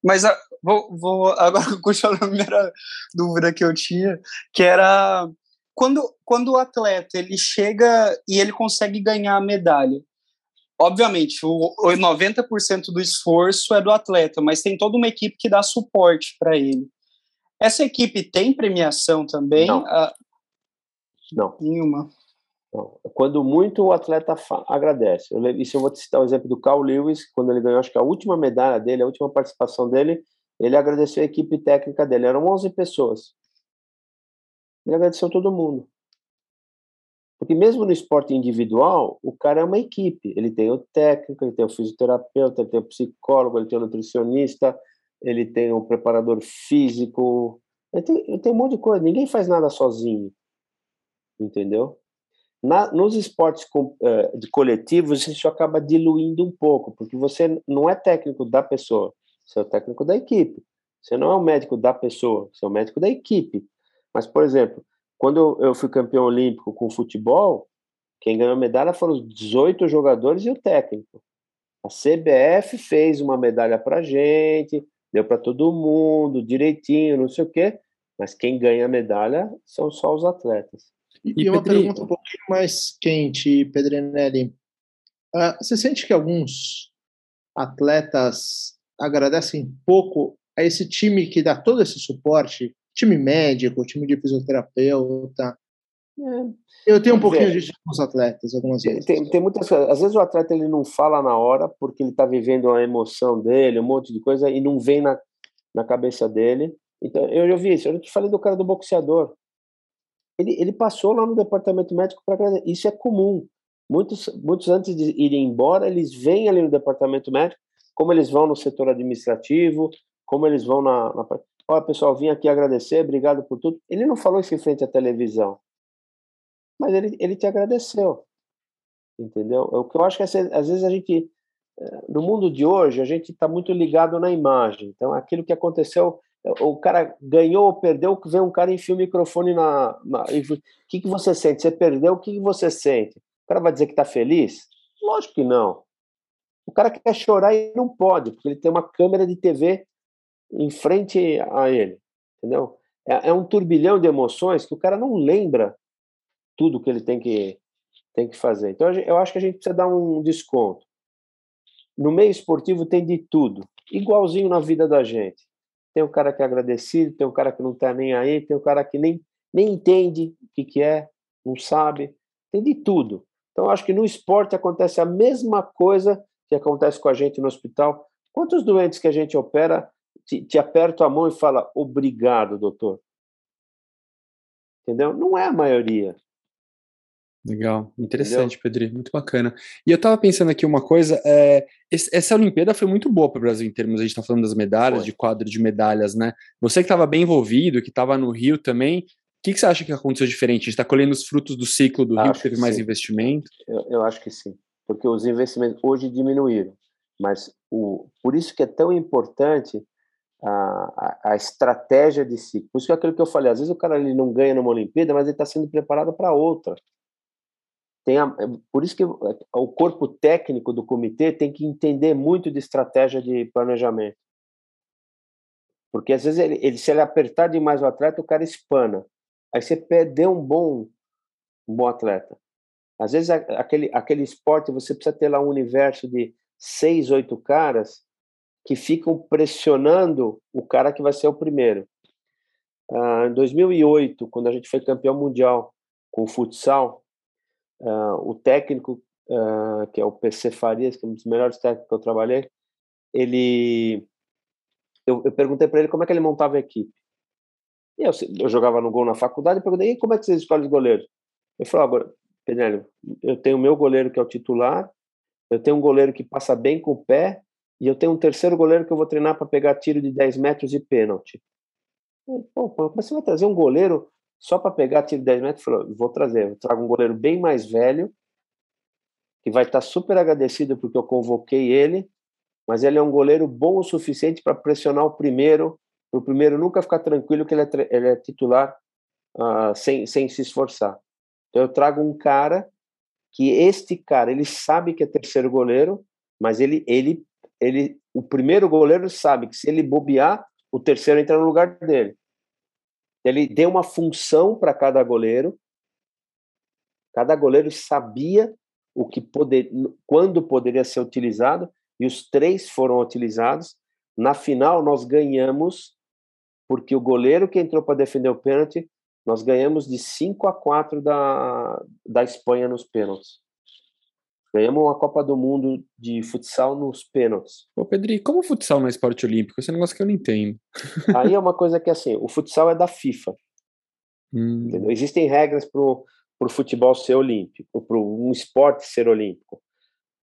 Mas a, vou, vou agora continuar a primeira dúvida que eu tinha, que era quando, quando o atleta ele chega e ele consegue ganhar a medalha, obviamente, o, o 90% do esforço é do atleta, mas tem toda uma equipe que dá suporte para ele. Essa equipe tem premiação também? Não. Ah, Não. Nenhuma. Não. Quando muito o atleta agradece. Eu, isso eu vou te citar o exemplo do Carl Lewis, quando ele ganhou, acho que a última medalha dele, a última participação dele, ele agradeceu a equipe técnica dele. Eram 11 pessoas. Ele agradeceu todo mundo. Porque mesmo no esporte individual, o cara é uma equipe. Ele tem o técnico, ele tem o fisioterapeuta, ele tem o psicólogo, ele tem o nutricionista, ele tem o preparador físico, ele tem, ele tem um monte de coisa. Ninguém faz nada sozinho, entendeu? Na, nos esportes uh, de coletivos, isso acaba diluindo um pouco, porque você não é técnico da pessoa, você é o técnico da equipe. Você não é o médico da pessoa, você é o médico da equipe. Mas, por exemplo, quando eu fui campeão olímpico com futebol, quem ganhou medalha foram os 18 jogadores e o técnico. A CBF fez uma medalha para gente, deu para todo mundo, direitinho, não sei o quê. Mas quem ganha a medalha são só os atletas. E, e uma pergunta um pouquinho mais quente, Pedrinelli. Uh, você sente que alguns atletas agradecem pouco a esse time que dá todo esse suporte? Time médico, time de fisioterapeuta. É. Eu tenho um pouquinho disso com os atletas, algumas vezes. Tem, tem muitas coisas. Às vezes o atleta ele não fala na hora porque ele está vivendo a emoção dele, um monte de coisa, e não vem na, na cabeça dele. Então, eu já vi isso. Eu te falei do cara do boxeador. Ele, ele passou lá no departamento médico para Isso é comum. Muitos, muitos antes de irem embora, eles vêm ali no departamento médico, como eles vão no setor administrativo, como eles vão na. na... Olha, pessoal, vim aqui agradecer, obrigado por tudo. Ele não falou isso em frente à televisão, mas ele, ele te agradeceu. Entendeu? O que eu acho que às vezes a gente, eh, no mundo de hoje, a gente está muito ligado na imagem. Então, aquilo que aconteceu o cara ganhou ou perdeu, vem um cara enfia o microfone na. na o que, que você sente? Você perdeu, o que, que você sente? O cara vai dizer que está feliz? Lógico que não. O cara quer chorar e não pode, porque ele tem uma câmera de TV em frente a ele. Entendeu? É, é um turbilhão de emoções que o cara não lembra tudo que ele tem que, tem que fazer. Então, eu acho que a gente precisa dar um desconto. No meio esportivo tem de tudo, igualzinho na vida da gente tem um cara que é agradecido, tem um cara que não está nem aí, tem um cara que nem, nem entende o que, que é, não sabe, tem de tudo. Então, acho que no esporte acontece a mesma coisa que acontece com a gente no hospital. Quantos doentes que a gente opera te, te aperta a mão e fala obrigado, doutor? Entendeu? Não é a maioria. Legal, interessante, Pedro, muito bacana. E eu tava pensando aqui uma coisa, é, essa Olimpíada foi muito boa para o Brasil em termos, a gente tá falando das medalhas, foi. de quadro de medalhas, né? Você que estava bem envolvido, que estava no Rio também, o que, que, você acha que aconteceu diferente? A gente está colhendo os frutos do ciclo do acho Rio, que teve mais sim. investimento? Eu, eu, acho que sim, porque os investimentos hoje diminuíram, mas o, por isso que é tão importante a, a, a estratégia de ciclo. Por isso que é aquilo que eu falei, às vezes o cara ele não ganha numa Olimpíada, mas ele está sendo preparado para outra. Tem a, é, por isso que o corpo técnico do comitê tem que entender muito de estratégia de planejamento. Porque às vezes ele, ele se ele apertar demais o atleta, o cara espana. Aí você perdeu um bom, um bom atleta. Às vezes aquele, aquele esporte você precisa ter lá um universo de seis, oito caras que ficam pressionando o cara que vai ser o primeiro. Ah, em 2008, quando a gente foi campeão mundial com o futsal, Uh, o técnico, uh, que é o PC Farias, que é um dos melhores técnicos que eu trabalhei, ele. Eu, eu perguntei para ele como é que ele montava a equipe. E eu, eu jogava no gol na faculdade, e perguntei, e como é que vocês escolhem os goleiros? Ele falou, agora, Penélio, eu tenho o meu goleiro que é o titular, eu tenho um goleiro que passa bem com o pé, e eu tenho um terceiro goleiro que eu vou treinar para pegar tiro de 10 metros e pênalti. Pô, mas você vai trazer um goleiro só para pegar tiro de 10 metros, falou, vou trazer, eu trago um goleiro bem mais velho, que vai estar tá super agradecido porque eu convoquei ele, mas ele é um goleiro bom o suficiente para pressionar o primeiro, o primeiro nunca ficar tranquilo que ele é, ele é titular uh, sem, sem se esforçar. Então eu trago um cara que este cara, ele sabe que é terceiro goleiro, mas ele, ele, ele, o primeiro goleiro sabe que se ele bobear, o terceiro entra no lugar dele. Ele deu uma função para cada goleiro. Cada goleiro sabia o que poder, quando poderia ser utilizado e os três foram utilizados. Na final nós ganhamos porque o goleiro que entrou para defender o pênalti, nós ganhamos de 5 a 4 da, da Espanha nos pênaltis. Ganhamos uma Copa do Mundo de futsal nos pênaltis. Ô, Pedri, como futsal não é esporte olímpico? Esse é um negócio que eu não entendo. Aí é uma coisa que, assim, o futsal é da FIFA. Hum. Existem regras para o futebol ser olímpico, para um esporte ser olímpico.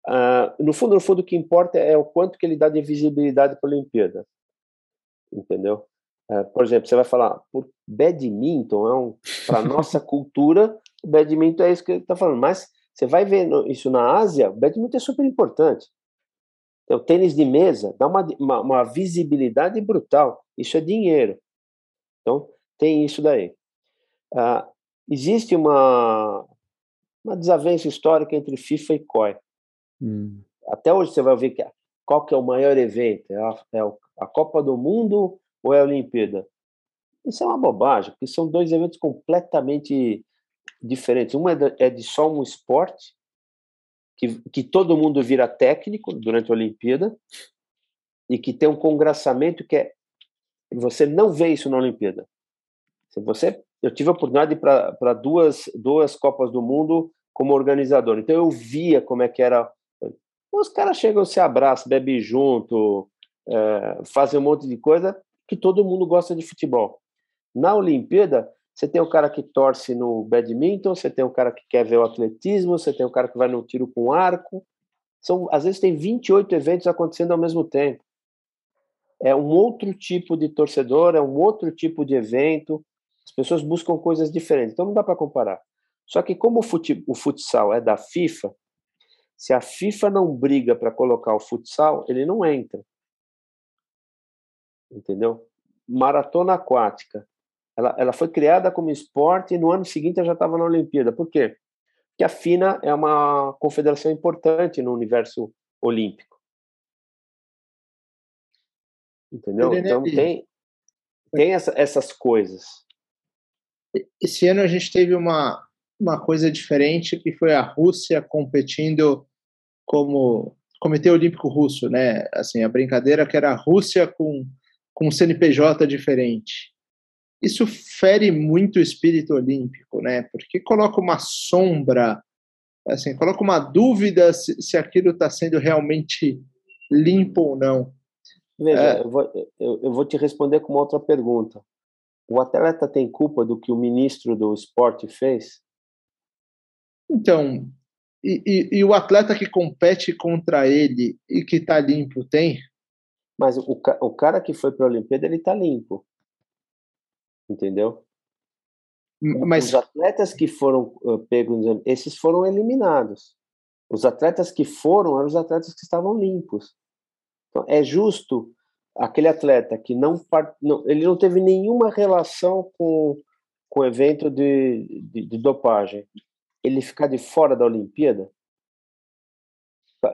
Uh, no fundo, no fundo, o que importa é o quanto que ele dá de visibilidade para a Olimpíada. Entendeu? Uh, por exemplo, você vai falar, por badminton, é um, para nossa cultura, o badminton é isso que ele está falando, mas você vai ver isso na Ásia, o badminton é super importante. Então, o tênis de mesa dá uma, uma, uma, visibilidade brutal. Isso é dinheiro. Então, tem isso daí. Ah, existe uma, uma desavença histórica entre FIFA e COI. Hum. Até hoje você vai ver que, qual que é o maior evento. É a, é a Copa do Mundo ou é a Olimpíada? Isso é uma bobagem, porque são dois eventos completamente diferentes. Um é de, é de só um esporte, que, que todo mundo vira técnico durante a Olimpíada, e que tem um congraçamento que é. Você não vê isso na Olimpíada. Se você, eu tive a oportunidade para duas, duas Copas do Mundo como organizador, então eu via como é que era. Os caras chegam, se abraçam, bebem junto, é, fazem um monte de coisa que todo mundo gosta de futebol. Na Olimpíada, você tem o cara que torce no badminton, você tem o cara que quer ver o atletismo, você tem o cara que vai no tiro com arco. São, às vezes tem 28 eventos acontecendo ao mesmo tempo. É um outro tipo de torcedor, é um outro tipo de evento. As pessoas buscam coisas diferentes, então não dá para comparar. Só que como o, fute, o futsal é da FIFA, se a FIFA não briga para colocar o futsal, ele não entra. Entendeu? Maratona aquática ela, ela foi criada como esporte e no ano seguinte ela já estava na Olimpíada. Por quê? Porque a FINA é uma confederação importante no universo olímpico. Entendeu? Então tem, tem essa, essas coisas. Esse ano a gente teve uma, uma coisa diferente que foi a Rússia competindo como Comitê Olímpico Russo, né? Assim, a brincadeira que era a Rússia com, com um CNPJ diferente isso fere muito o espírito olímpico, né? Porque coloca uma sombra, assim, coloca uma dúvida se, se aquilo está sendo realmente limpo ou não. Veja, é... eu, vou, eu, eu vou te responder com uma outra pergunta. O atleta tem culpa do que o ministro do esporte fez? Então, e, e, e, o atleta que compete contra ele e que está limpo tem? Mas o, o cara que foi para a Olimpíada, ele está limpo entendeu? Mas... Os atletas que foram uh, pegos, esses foram eliminados. Os atletas que foram eram os atletas que estavam limpos. Então, é justo aquele atleta que não, não ele não teve nenhuma relação com, com o evento de, de, de dopagem, ele ficar de fora da Olimpíada?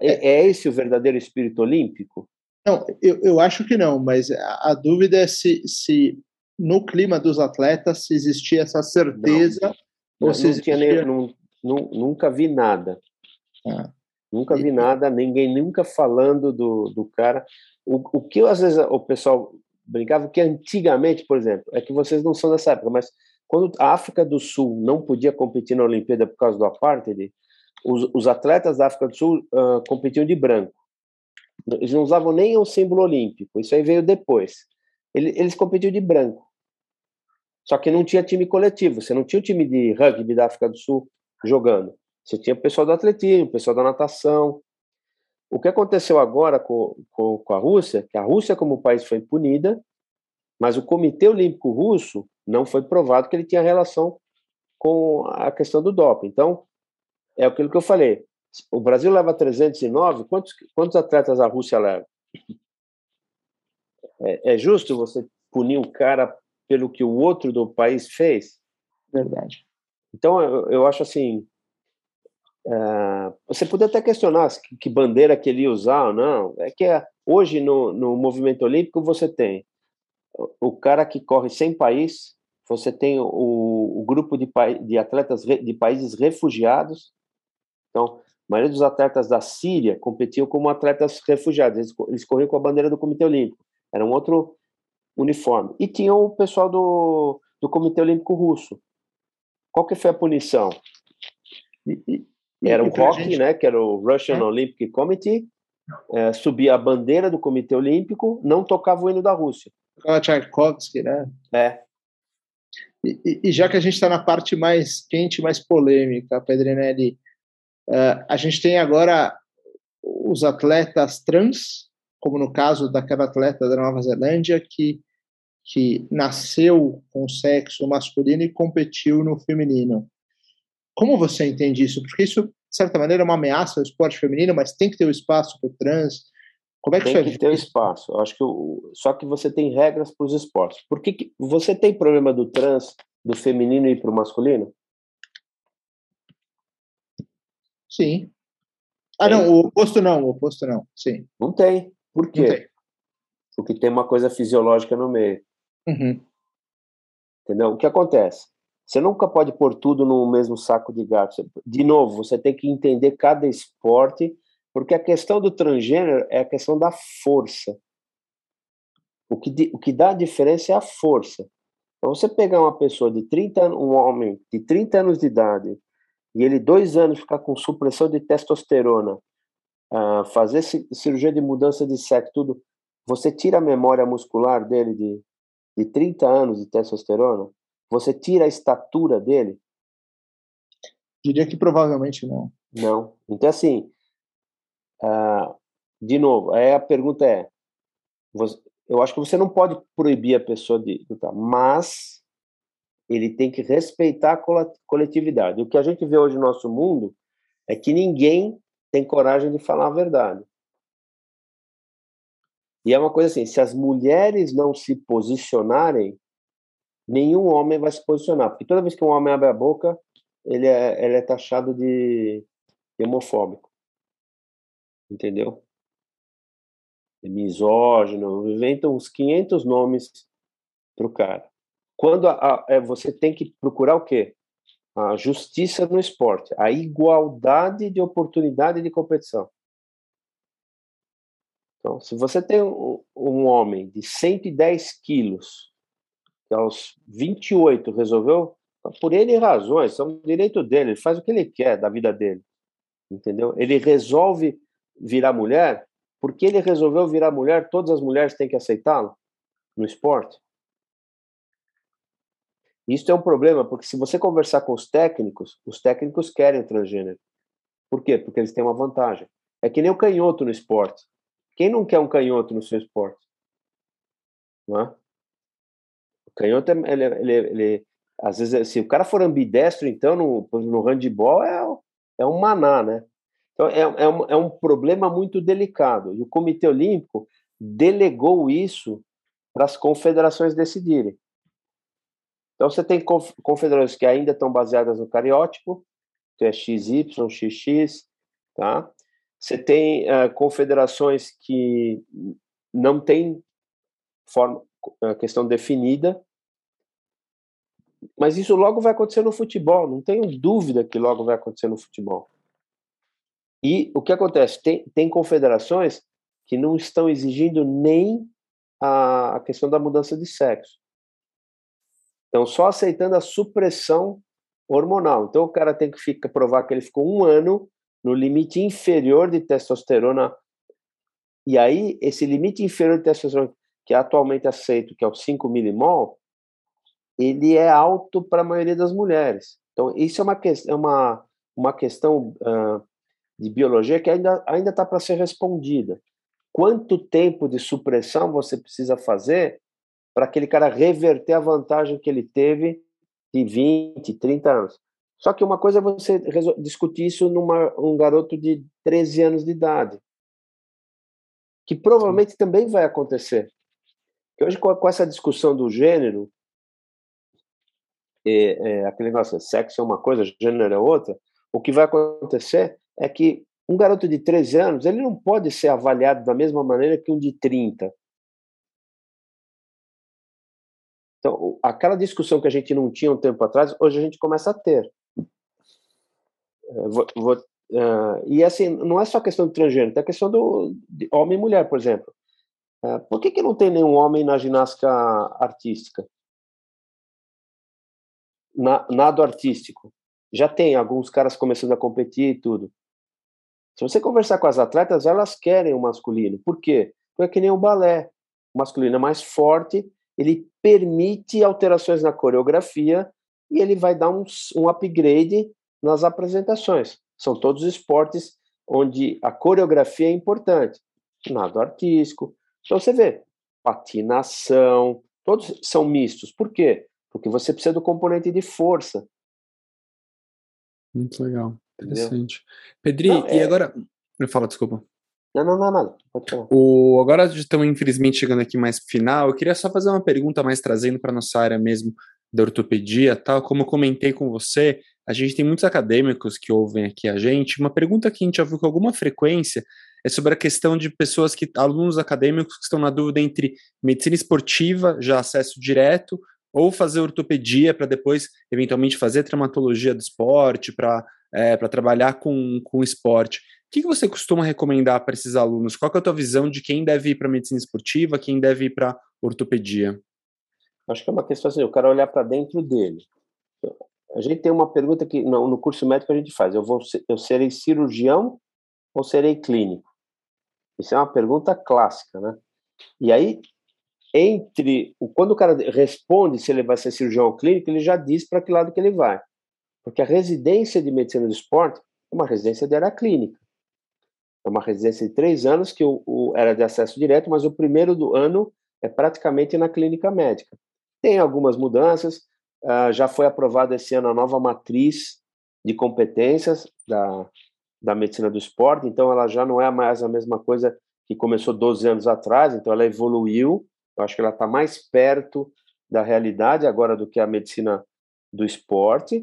É, é esse o verdadeiro espírito olímpico? Não, eu, eu acho que não, mas a, a dúvida é se, se no clima dos atletas se existia essa certeza não, ou se existia... nem, não, não, nunca vi nada. Ah. nunca vi nada ninguém nunca falando do, do cara. O, o que às vezes o pessoal brincava que antigamente por exemplo é que vocês não são dessa época mas quando a África do Sul não podia competir na Olimpíada por causa do apartheid os, os atletas da África do Sul uh, competiam de branco. Eles não usavam nem o símbolo olímpico isso aí veio depois. Eles competiam de branco só que não tinha time coletivo, você não tinha o time de rugby da África do Sul jogando. Você tinha o pessoal do atletismo, o pessoal da natação. O que aconteceu agora com, com, com a Rússia, que a Rússia como país foi punida, mas o Comitê Olímpico Russo não foi provado que ele tinha relação com a questão do doping. Então, é aquilo que eu falei. O Brasil leva 309, quantos, quantos atletas a Rússia leva? É, é justo você punir um cara pelo que o outro do país fez? Verdade. Então, eu, eu acho assim, uh, você poderia até questionar que, que, bandeira que ele ia usar ou não. É que é, hoje no, no movimento olímpico você tem o, o cara que corre sem país, você tem o, o grupo de, de atletas de países refugiados. Então, a maioria dos atletas da Síria competiam como atletas refugiados, eles, eles corriam com a bandeira do Comitê Olímpico. Era um outro uniforme. E tinha o pessoal do, do Comitê Olímpico Russo. Qual que foi a punição? E, e, era o ROC, gente... né, que era o Russian é. Olympic Committee, é, subia a bandeira do Comitê Olímpico, não tocava o hino da Rússia. Tocava Tchaikovsky, né? É. E, e, já que a gente está na parte mais quente, mais polêmica, Pedrinelli, uh, a gente tem agora os atletas trans, como no caso daquela atleta da Nova Zelândia que que nasceu com sexo masculino e competiu no feminino. Como você entende isso? Porque isso, de certa maneira, é uma ameaça ao esporte feminino, mas tem que ter o um espaço para o trans. Como é que tem que ter o espaço. Eu acho que o, só que você tem regras para os esportes. Por que, que você tem problema do trans, do feminino ir para o masculino? Sim. Ah, tem. não, o oposto não, o oposto não. Sim. Não tem. Por quê? Não tem. Porque tem uma coisa fisiológica no meio. Uhum. Entendeu? O que acontece? Você nunca pode pôr tudo no mesmo saco de gato. De novo, você tem que entender cada esporte, porque a questão do transgênero é a questão da força. O que, o que dá a diferença é a força. Então, você pegar uma pessoa de 30 anos, um homem de 30 anos de idade, e ele dois anos ficar com supressão de testosterona, uh, fazer cirurgia de mudança de sexo, tudo, você tira a memória muscular dele de, de 30 anos de testosterona? Você tira a estatura dele? Diria que provavelmente não. Não. Então, assim, uh, de novo, aí a pergunta é: você, eu acho que você não pode proibir a pessoa de lutar, mas ele tem que respeitar a coletividade. O que a gente vê hoje no nosso mundo é que ninguém tem coragem de falar a verdade. E é uma coisa assim: se as mulheres não se posicionarem, nenhum homem vai se posicionar. Porque toda vez que um homem abre a boca, ele é, ele é taxado de homofóbico. Entendeu? De misógino, inventam uns 500 nomes para o cara. Quando a, a, é, você tem que procurar o quê? A justiça no esporte, a igualdade de oportunidade de competição. Então, se você tem um, um homem de 110 quilos, que aos 28 resolveu, por N razões, são direito dele, ele faz o que ele quer da vida dele, entendeu? Ele resolve virar mulher, porque ele resolveu virar mulher, todas as mulheres têm que aceitá-lo no esporte. Isso é um problema, porque se você conversar com os técnicos, os técnicos querem transgênero. Por quê? Porque eles têm uma vantagem. É que nem o canhoto no esporte. Quem não quer um canhoto no seu esporte? Não é? O canhoto, ele, ele, ele, às vezes, se o cara for ambidestro, então, no, no handball, é, é um maná, né? Então, é, é, um, é um problema muito delicado. E o Comitê Olímpico delegou isso para as confederações decidirem. Então, você tem confederações que ainda estão baseadas no cariótipo, que é XY, XX, tá? Você tem uh, confederações que não têm forma, uh, questão definida, mas isso logo vai acontecer no futebol, não tenho dúvida que logo vai acontecer no futebol. E o que acontece? Tem, tem confederações que não estão exigindo nem a, a questão da mudança de sexo. Estão só aceitando a supressão hormonal. Então o cara tem que ficar, provar que ele ficou um ano no limite inferior de testosterona. E aí, esse limite inferior de testosterona, que é atualmente aceito, que é o 5 milimol, ele é alto para a maioria das mulheres. Então, isso é uma, que, é uma, uma questão uh, de biologia que ainda está para ser respondida. Quanto tempo de supressão você precisa fazer para aquele cara reverter a vantagem que ele teve de 20, 30 anos? Só que uma coisa é você discutir isso numa um garoto de 13 anos de idade, que provavelmente Sim. também vai acontecer. Porque hoje, com, com essa discussão do gênero, é, é, aquele negócio, sexo é uma coisa, gênero é outra, o que vai acontecer é que um garoto de 13 anos, ele não pode ser avaliado da mesma maneira que um de 30. Então, aquela discussão que a gente não tinha um tempo atrás, hoje a gente começa a ter. Vou, vou, uh, e assim, não é só questão de transgênero, a questão do homem e mulher, por exemplo. Uh, por que, que não tem nenhum homem na ginástica artística? Na, nado artístico. Já tem alguns caras começando a competir e tudo. Se você conversar com as atletas, elas querem o masculino. Por quê? Porque é que nem o balé. O masculino é mais forte, ele permite alterações na coreografia e ele vai dar um, um upgrade nas apresentações. São todos esportes onde a coreografia é importante. Nado artístico. Então você vê, patinação, todos são mistos. Por quê? Porque você precisa do componente de força. Muito legal. Interessante. Pedri, não, é... e agora. Me fala, desculpa. Não, não, não. Pode falar. O, agora estamos, infelizmente, chegando aqui mais final. Eu queria só fazer uma pergunta mais trazendo para nossa área mesmo da ortopedia, tal. Como eu comentei com você, a gente tem muitos acadêmicos que ouvem aqui a gente. Uma pergunta que a gente já viu com alguma frequência é sobre a questão de pessoas que, alunos acadêmicos que estão na dúvida entre medicina esportiva, já acesso direto, ou fazer ortopedia para depois, eventualmente, fazer traumatologia do esporte, para é, trabalhar com, com esporte. O que, que você costuma recomendar para esses alunos? Qual é a tua visão de quem deve ir para medicina esportiva, quem deve ir para ortopedia? Acho que é uma questão assim, eu quero olhar para dentro dele. A gente tem uma pergunta que no, no curso médico a gente faz: eu vou, eu serei cirurgião ou serei clínico? Isso é uma pergunta clássica, né? E aí, entre quando o cara responde se ele vai ser cirurgião ou clínico, ele já diz para que lado que ele vai. Porque a residência de medicina do esporte é uma residência de área clínica. É uma residência de três anos que o, o, era de acesso direto, mas o primeiro do ano é praticamente na clínica médica. Tem algumas mudanças, uh, já foi aprovada esse ano a nova matriz de competências da, da medicina do esporte, então ela já não é mais a mesma coisa que começou 12 anos atrás, então ela evoluiu, eu acho que ela está mais perto da realidade agora do que a medicina do esporte,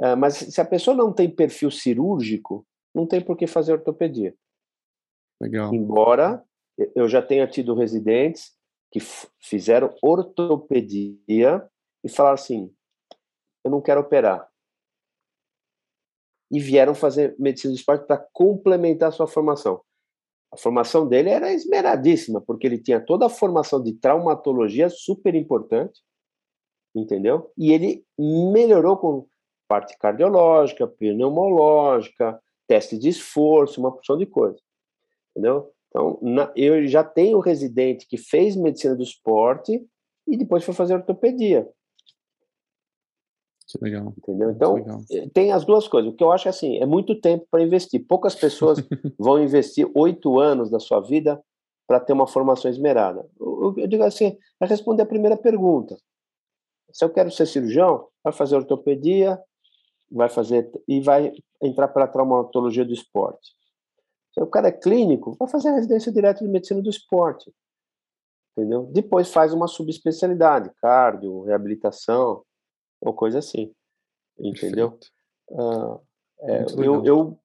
uh, mas se a pessoa não tem perfil cirúrgico, não tem por que fazer ortopedia. Legal. Embora eu já tenha tido residentes que fizeram ortopedia e falaram assim: eu não quero operar. E vieram fazer medicina do esporte para complementar a sua formação. A formação dele era esmeradíssima, porque ele tinha toda a formação de traumatologia super importante, entendeu? E ele melhorou com parte cardiológica, pneumológica, teste de esforço, uma porção de coisa, entendeu? Então, na, eu já tenho um residente que fez medicina do esporte e depois foi fazer ortopedia. Legal. Entendeu? Então, legal. Eh, tem as duas coisas. O que eu acho é assim, é muito tempo para investir. Poucas pessoas vão investir oito anos da sua vida para ter uma formação esmerada. Eu, eu digo assim, é responder a primeira pergunta. Se eu quero ser cirurgião, vai fazer ortopedia, vai fazer e vai entrar para a traumatologia do esporte. Se o cara é clínico, vai fazer a residência direta de medicina do esporte. Entendeu? Depois faz uma subespecialidade, cardio, reabilitação, ou coisa assim. Entendeu? Uh, é, eu, eu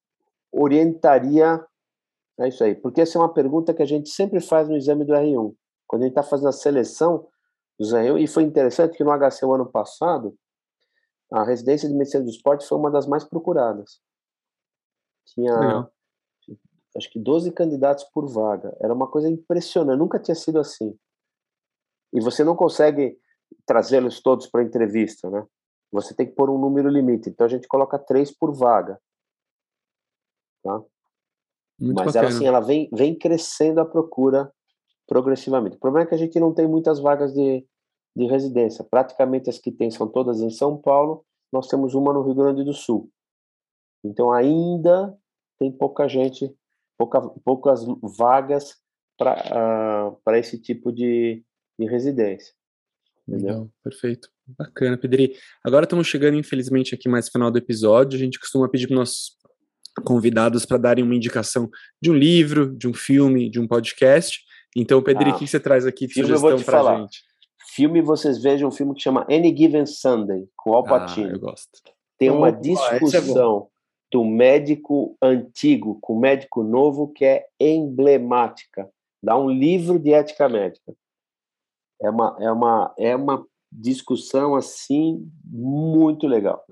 orientaria. É isso aí, porque essa é uma pergunta que a gente sempre faz no exame do R1. Quando a gente está fazendo a seleção dos R1, e foi interessante que no HC o ano passado, a residência de medicina do esporte foi uma das mais procuradas. Tinha acho que 12 candidatos por vaga. Era uma coisa impressionante, nunca tinha sido assim. E você não consegue trazê-los todos para entrevista, né? Você tem que pôr um número limite. Então a gente coloca três por vaga. Tá? Muito Mas ela, assim, ela vem, vem crescendo a procura progressivamente. O problema é que a gente não tem muitas vagas de, de residência. Praticamente as que tem são todas em São Paulo. Nós temos uma no Rio Grande do Sul. Então ainda tem pouca gente pouca, poucas vagas para uh, esse tipo de, de residência. Entendeu? Legal, perfeito. Bacana, Pedri. Agora estamos chegando, infelizmente, aqui mais no final do episódio. A gente costuma pedir para nossos convidados para darem uma indicação de um livro, de um filme, de um podcast. Então, Pedri, ah, o que você traz aqui de sugestão para gente? Filme, vocês vejam um filme que chama Any Given Sunday, com Al Pacino. Ah, eu gosto. Tem uma oh, discussão do médico antigo com o médico novo que é emblemática. Dá um livro de ética médica. É uma, é uma, é uma discussão assim muito legal.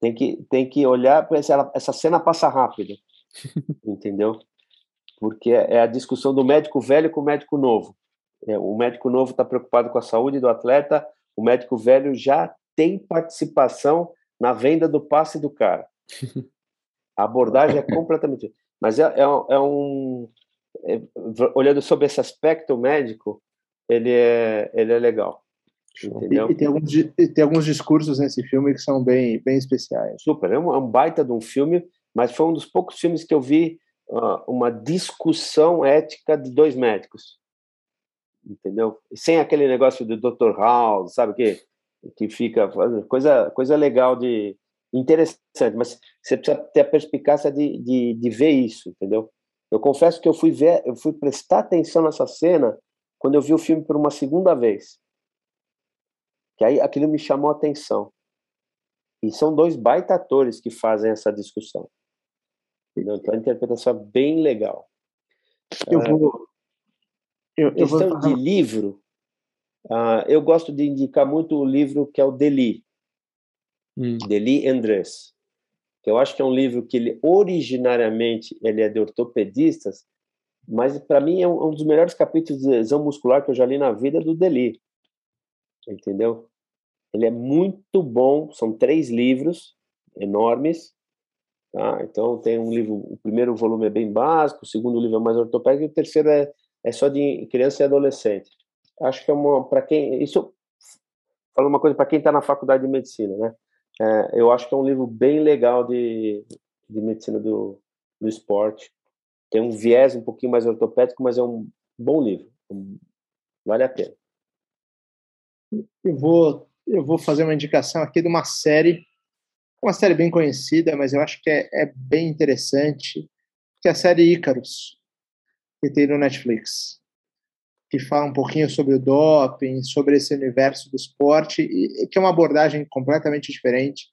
Tem que, tem que olhar para essa, essa cena passa rápido, entendeu? Porque é a discussão do médico velho com o médico novo. É, o médico novo está preocupado com a saúde do atleta, o médico velho já tem participação na venda do passe do cara. A abordagem é completamente. Mas é, é, é um. É, olhando sobre esse aspecto médico, ele é, ele é legal. Entendeu? E, e, tem alguns, e tem alguns discursos nesse filme que são bem, bem especiais. Super, é um, é um baita de um filme, mas foi um dos poucos filmes que eu vi uh, uma discussão ética de dois médicos. Entendeu? Sem aquele negócio do Dr. House, sabe que que fica coisa coisa legal de interessante, mas você precisa ter a perspicácia de, de, de ver isso, entendeu? Eu confesso que eu fui ver, eu fui prestar atenção nessa cena quando eu vi o filme por uma segunda vez. Que aí aquilo me chamou a atenção. E são dois baita atores que fazem essa discussão. Entendeu? Então a interpretação é bem legal. Eu vou. Eu, eu questão vou... de livro, Uh, eu gosto de indicar muito o livro que é o Deli, hum. Deli Andrés, que eu acho que é um livro que ele originariamente ele é de ortopedistas, mas para mim é um, um, dos melhores capítulos de lesão muscular que eu já li na vida do Deli, entendeu? Ele é muito bom, são três livros enormes, tá? Então tem um livro, o primeiro volume é bem básico, o segundo livro é mais ortopédico e o terceiro é, é só de criança e adolescente acho que é uma para quem isso fala uma coisa para quem está na faculdade de medicina, né? É, eu acho que é um livro bem legal de, de medicina do, do esporte. Tem um viés um pouquinho mais ortopédico, mas é um bom livro. Vale a pena. Eu vou eu vou fazer uma indicação aqui de uma série, uma série bem conhecida, mas eu acho que é, é bem interessante, que é a série Icarus, que tem no Netflix que fala um pouquinho sobre o doping, sobre esse universo do esporte, e, que é uma abordagem completamente diferente.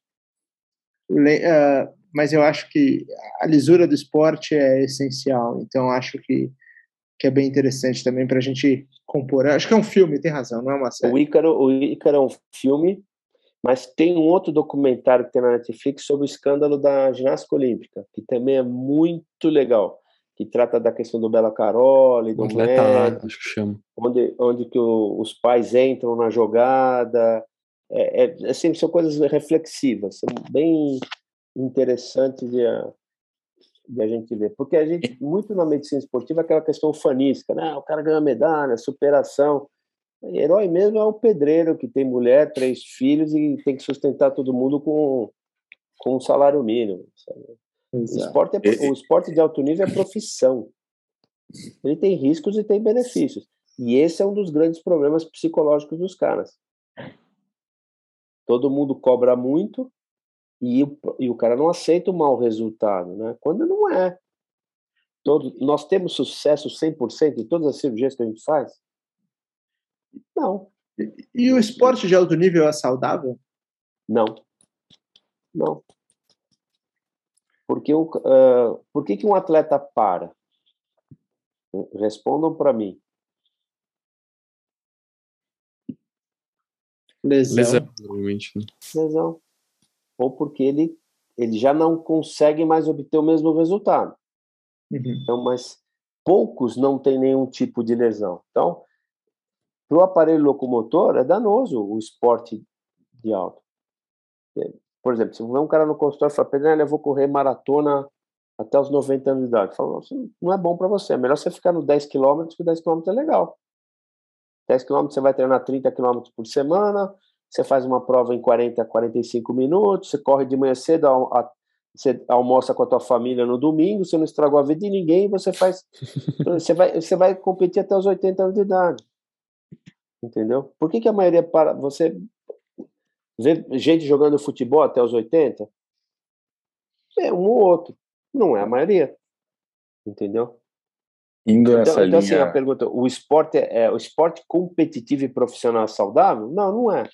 Uh, mas eu acho que a lisura do esporte é essencial, então acho que, que é bem interessante também para a gente compor. Acho que é um filme, tem razão, não é uma série. O Ícaro, o Ícaro é um filme, mas tem um outro documentário que tem na Netflix sobre o escândalo da ginástica olímpica, que também é muito legal que trata da questão do Bela Caroli, do Atleta, acho que chama. Onde, onde que o, os pais entram na jogada. É, é, assim, são coisas reflexivas, são bem interessantes de a, de a gente ver. Porque a gente, muito na medicina esportiva, aquela questão fanística, né? O cara ganha medalha, superação. Herói mesmo é o pedreiro que tem mulher, três filhos e tem que sustentar todo mundo com, com um salário mínimo. O esporte, é, o esporte de alto nível é profissão. Ele tem riscos e tem benefícios. E esse é um dos grandes problemas psicológicos dos caras. Todo mundo cobra muito e o, e o cara não aceita o mau resultado, né? Quando não é. Todo, nós temos sucesso 100% em todas as cirurgias que a gente faz? Não. E, e o esporte de alto nível é saudável? Não. Não. Porque o, uh, por que, que um atleta para? Respondam para mim. Lesão. Lesão, provavelmente. Né? Lesão. Ou porque ele, ele já não consegue mais obter o mesmo resultado. Uhum. Então, mas poucos não têm nenhum tipo de lesão. Então, para o aparelho locomotor é danoso o esporte de alto. Por exemplo, se um cara no consultório e fala, Pedro, eu vou correr maratona até os 90 anos de idade. Fala, não é bom para você, é melhor você ficar no 10 km, que 10 km é legal. 10 km você vai treinar 30 km por semana, você faz uma prova em 40, 45 minutos, você corre de manhã cedo, você almoça com a tua família no domingo, você não estragou a vida de ninguém, você faz, você vai, você vai competir até os 80 anos de idade. Entendeu? Por que, que a maioria para, você Ver gente jogando futebol até os 80? É um ou outro. Não é a maioria. Entendeu? Indo nessa então, linha... assim, a pergunta, o esporte é, é o esporte competitivo e profissional saudável? Não, não é.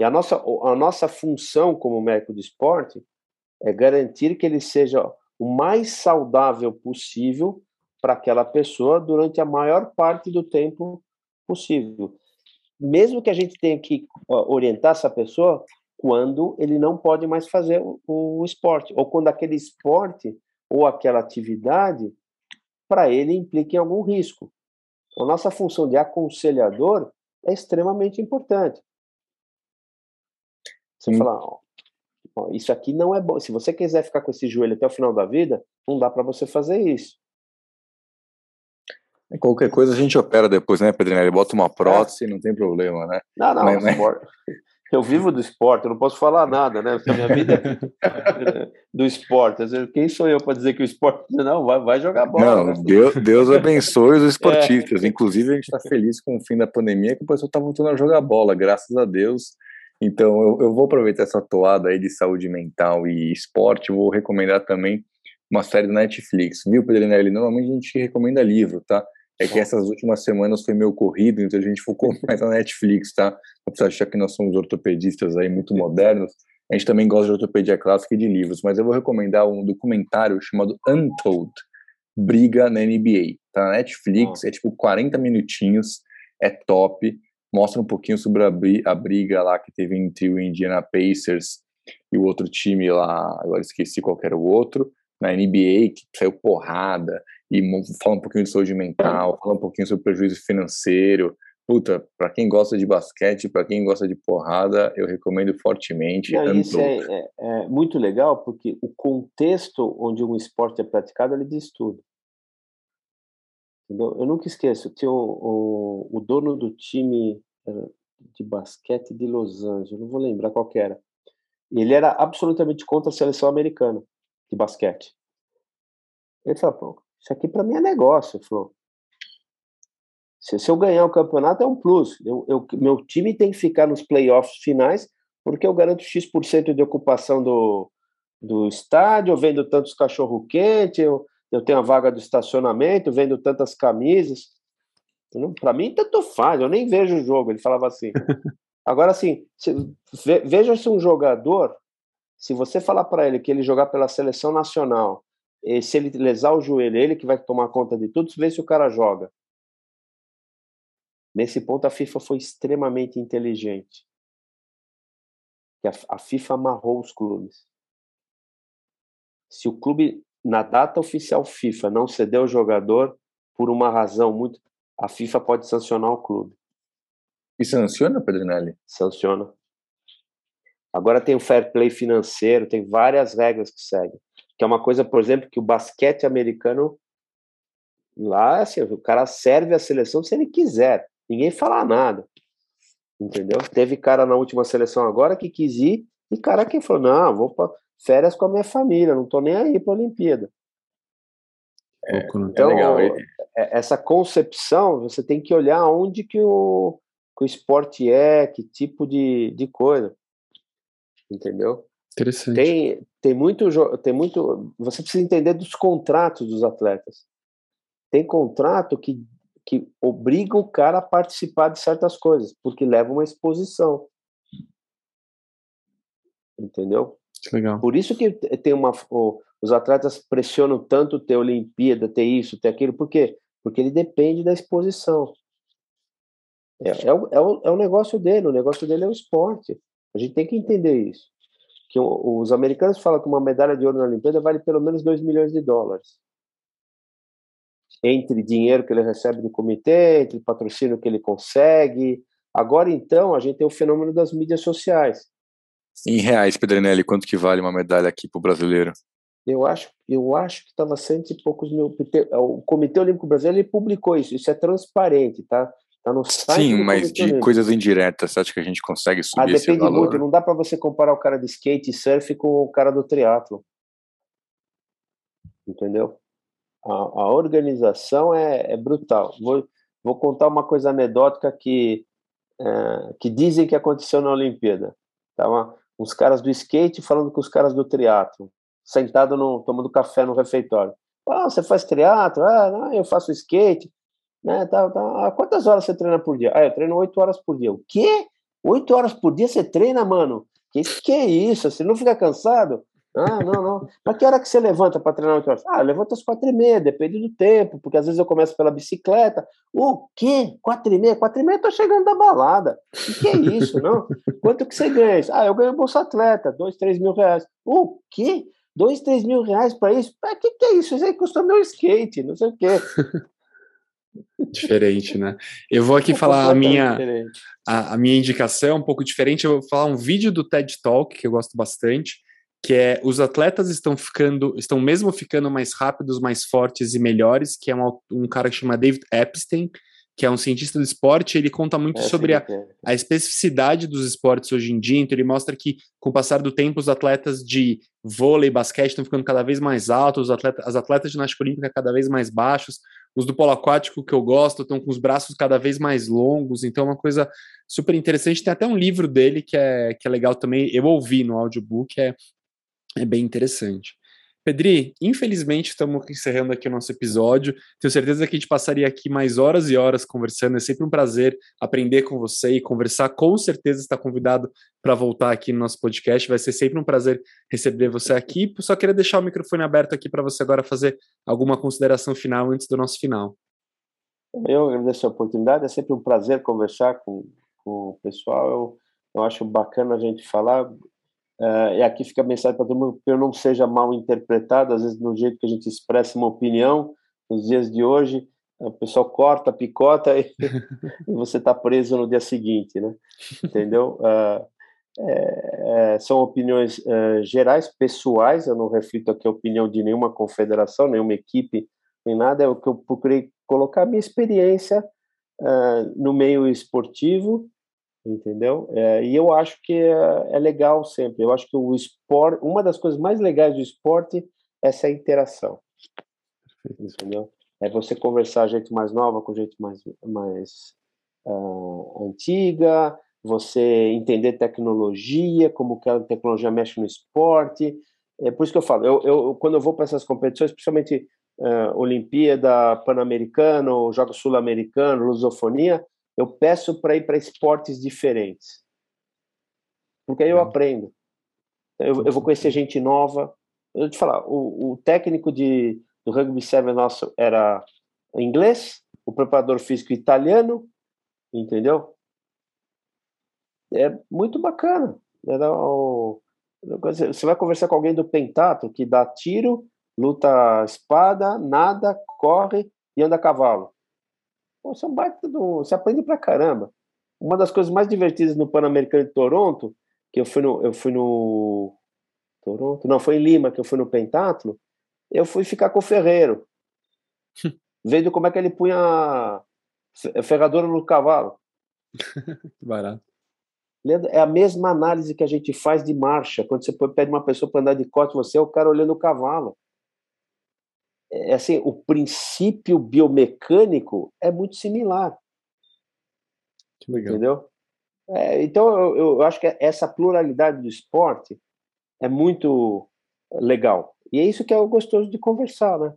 E a nossa, a nossa função como médico de esporte é garantir que ele seja o mais saudável possível para aquela pessoa durante a maior parte do tempo possível mesmo que a gente tenha que orientar essa pessoa quando ele não pode mais fazer o, o esporte, ou quando aquele esporte ou aquela atividade para ele implica em algum risco. A nossa função de aconselhador é extremamente importante. Você falar, ó, isso aqui não é bom. Se você quiser ficar com esse joelho até o final da vida, não dá para você fazer isso. Qualquer coisa a gente opera depois, né, Pedrinelli? Bota uma prótese, é. não tem problema, né? Não, não, mas, mas... eu vivo do esporte, eu não posso falar nada, né? Porque a minha vida é do esporte. Quem sou eu para dizer que o esporte não vai, vai jogar bola? Não, né? Deus, Deus abençoe os esportistas. É. Inclusive, a gente está feliz com o fim da pandemia que o pessoal está voltando a jogar bola, graças a Deus. Então, eu, eu vou aproveitar essa toada aí de saúde mental e esporte. Vou recomendar também uma série da Netflix, viu, Pedrinelli? Normalmente a gente recomenda livro, tá? É que essas últimas semanas foi meio corrido, então a gente focou mais na Netflix, tá? Não precisa achar que nós somos ortopedistas aí muito modernos. A gente também gosta de ortopedia clássica e de livros, mas eu vou recomendar um documentário chamado Untold, Briga na NBA. Tá na Netflix, é tipo 40 minutinhos. é top. Mostra um pouquinho sobre a, bri a briga lá que teve entre o Indiana Pacers e o outro time lá, agora esqueci qual era o outro, na NBA, que saiu porrada, e fala um pouquinho de saúde mental, fala um pouquinho sobre prejuízo financeiro. Puta, para quem gosta de basquete, para quem gosta de porrada, eu recomendo fortemente. Não, isso é, é, é, muito legal, porque o contexto onde um esporte é praticado, ele diz tudo. Entendeu? Eu nunca esqueço, tinha o, o, o dono do time de basquete de Los Angeles, não vou lembrar qual era. Ele era absolutamente contra a seleção americana de basquete. Ele falou, isso aqui para mim é negócio. Ele falou, se, se, eu ganhar o campeonato é um plus. Eu, eu, meu time tem que ficar nos playoffs finais porque eu garanto X% de ocupação do, do estádio, eu vendo tantos cachorro-quente, eu, eu tenho a vaga do estacionamento, vendo tantas camisas. Para mim, tanto faz, eu nem vejo o jogo. Ele falava assim. Agora, assim, se, veja se um jogador, se você falar para ele que ele jogar pela seleção nacional, e se ele lesar o joelho, ele que vai tomar conta de tudo, vê se o cara joga. Nesse ponto, a FIFA foi extremamente inteligente. A, a FIFA amarrou os clubes. Se o clube, na data oficial FIFA, não cedeu o jogador, por uma razão muito. A FIFA pode sancionar o clube. E sanciona, Pedrinelli? Sanciona. Agora tem o fair play financeiro, tem várias regras que seguem. Que é uma coisa, por exemplo, que o basquete americano lá, assim, o cara serve a seleção se ele quiser. Ninguém fala nada. Entendeu? Teve cara na última seleção agora que quis ir e cara que falou: "Não, vou para férias com a minha família, não tô nem aí para a Olimpíada". É, é então, é legal. essa concepção, você tem que olhar onde que o que o esporte é, que tipo de, de coisa. Entendeu? Interessante. Tem, tem, muito, tem muito. Você precisa entender dos contratos dos atletas. Tem contrato que, que obriga o cara a participar de certas coisas, porque leva uma exposição. Entendeu? Legal. Por isso que tem uma. Os atletas pressionam tanto ter Olimpíada, ter isso, ter aquilo, por quê? Porque ele depende da exposição. É, é, é, o, é o negócio dele, o negócio dele é o esporte. A gente tem que entender isso. Que os americanos falam que uma medalha de ouro na Olimpíada vale pelo menos 2 milhões de dólares. Entre dinheiro que ele recebe do comitê, entre patrocínio que ele consegue. Agora, então, a gente tem o fenômeno das mídias sociais. Em reais, Pedrinelli, quanto que vale uma medalha aqui para o brasileiro? Eu acho, eu acho que estava cento e poucos mil. O Comitê Olímpico Brasileiro publicou isso, isso é transparente, tá? Tá no site Sim, mas de coisas indiretas, você acha que a gente consegue subir ah, esse valor? Muito, não dá para você comparar o cara de skate e surf com o cara do triatlo. Entendeu? A, a organização é, é, brutal. Vou, vou contar uma coisa anedótica que, é, que dizem que aconteceu na Olimpíada. Tava uns caras do skate falando com os caras do triatlo, sentado no, tomando café no refeitório. Ah, você faz triatlo? Ah, não, eu faço skate. Né, tá, tá. Quantas horas você treina por dia? Ah, eu treino oito horas por dia. O quê? Oito horas por dia você treina, mano? Que que é isso? Você não fica cansado? Ah, não, não. Mas que hora que você levanta para treinar oito horas? Ah, levanta às quatro e meia, depende do tempo, porque às vezes eu começo pela bicicleta. O quê? Quatro e meia? Quatro e meia eu tô chegando da balada. O que é isso, não? Quanto que você ganha? Ah, eu ganho Bolsa Atleta, dois, três mil reais. O quê? Dois, três mil reais para isso? O que, que é isso? Isso aí custa meu skate, não sei o quê. Diferente, né? Eu vou aqui é falar a minha, a, a, minha indicação um pouco diferente. Eu vou falar um vídeo do TED Talk que eu gosto bastante, que é os atletas estão ficando, estão mesmo ficando mais rápidos, mais fortes e melhores, que é um, um cara que chama David Epstein, que é um cientista do esporte, ele conta muito é, sobre a, a, especificidade dos esportes hoje em dia, então ele mostra que, com o passar do tempo, os atletas de vôlei, basquete estão ficando cada vez mais altos, os atletas, as atletas de ginástica olímpica cada vez mais baixos, os do polo aquático que eu gosto estão com os braços cada vez mais longos, então é uma coisa super interessante. Tem até um livro dele que é, que é legal também, eu ouvi no audiobook, é, é bem interessante. Pedri, infelizmente estamos encerrando aqui o nosso episódio. Tenho certeza que a gente passaria aqui mais horas e horas conversando. É sempre um prazer aprender com você e conversar. Com certeza está convidado para voltar aqui no nosso podcast. Vai ser sempre um prazer receber você aqui. Só queria deixar o microfone aberto aqui para você agora fazer alguma consideração final antes do nosso final. Eu agradeço a oportunidade, é sempre um prazer conversar com, com o pessoal. Eu, eu acho bacana a gente falar. Uh, e aqui fica a mensagem para todo mundo que eu não seja mal interpretado, às vezes no jeito que a gente expressa uma opinião, nos dias de hoje, o pessoal corta, picota e, e você está preso no dia seguinte, né? Entendeu? Uh, é, é, são opiniões uh, gerais, pessoais, eu não reflito aqui a opinião de nenhuma confederação, nenhuma equipe, nem nada, é o que eu procurei colocar a minha experiência uh, no meio esportivo, entendeu? É, e eu acho que é, é, legal sempre, eu acho que o esporte, uma das coisas mais legais do esporte é essa interação, entendeu? É você conversar gente mais nova com gente mais, mais uh, antiga, você entender tecnologia, como que a tecnologia mexe no esporte. É por isso que eu falo, eu, eu quando eu vou para essas competições, principalmente uh, Olimpíada, Pan-Americano, Jogos Sul-Americano, Lusofonia, eu peço para ir para esportes diferentes. Porque aí eu aprendo. Eu, eu, vou conhecer gente nova. Eu vou te falar, o, o técnico de, do rugby 7 nosso era inglês, o preparador físico italiano, entendeu? é muito bacana. Você vai conversar com alguém do Pentato que dá tiro, luta espada, nada, corre e anda a cavalo. Você, é um baita do... você aprende pra caramba. Uma das coisas mais divertidas no Pan-Americano de Toronto, que eu fui no, eu fui no Toronto, não, foi em Lima que eu fui no Pentatlo, eu fui ficar com o ferreiro, vendo como é que ele punha ferradura no cavalo. Barato. Leandro, é a mesma análise que a gente faz de marcha. Quando você pede uma pessoa para andar de cote, você é o cara olhando o cavalo. É assim, o princípio biomecânico é muito similar. Que legal. Entendeu? É, então, eu, eu acho que essa pluralidade do esporte é muito legal. E é isso que é gostoso de conversar, né?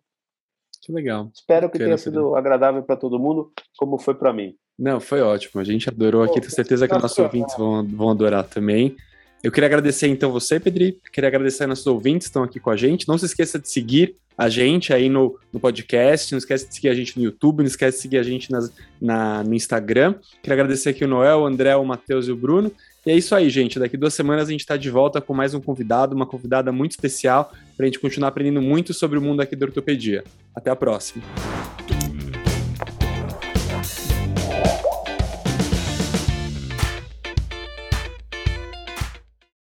Que legal. Espero que tenha sido agradável para todo mundo, como foi para mim. Não, foi ótimo. A gente adorou aqui, tenho certeza que nossos ouvintes vão, vão adorar também. Eu queria agradecer então você, Pedri. Queria agradecer nossos ouvintes que estão aqui com a gente. Não se esqueça de seguir a gente aí no, no podcast. Não esquece de seguir a gente no YouTube. Não esquece de seguir a gente nas, na, no Instagram. Queria agradecer aqui o Noel, o André, o Matheus e o Bruno. E é isso aí, gente. Daqui duas semanas a gente está de volta com mais um convidado, uma convidada muito especial, para a gente continuar aprendendo muito sobre o mundo aqui da ortopedia. Até a próxima.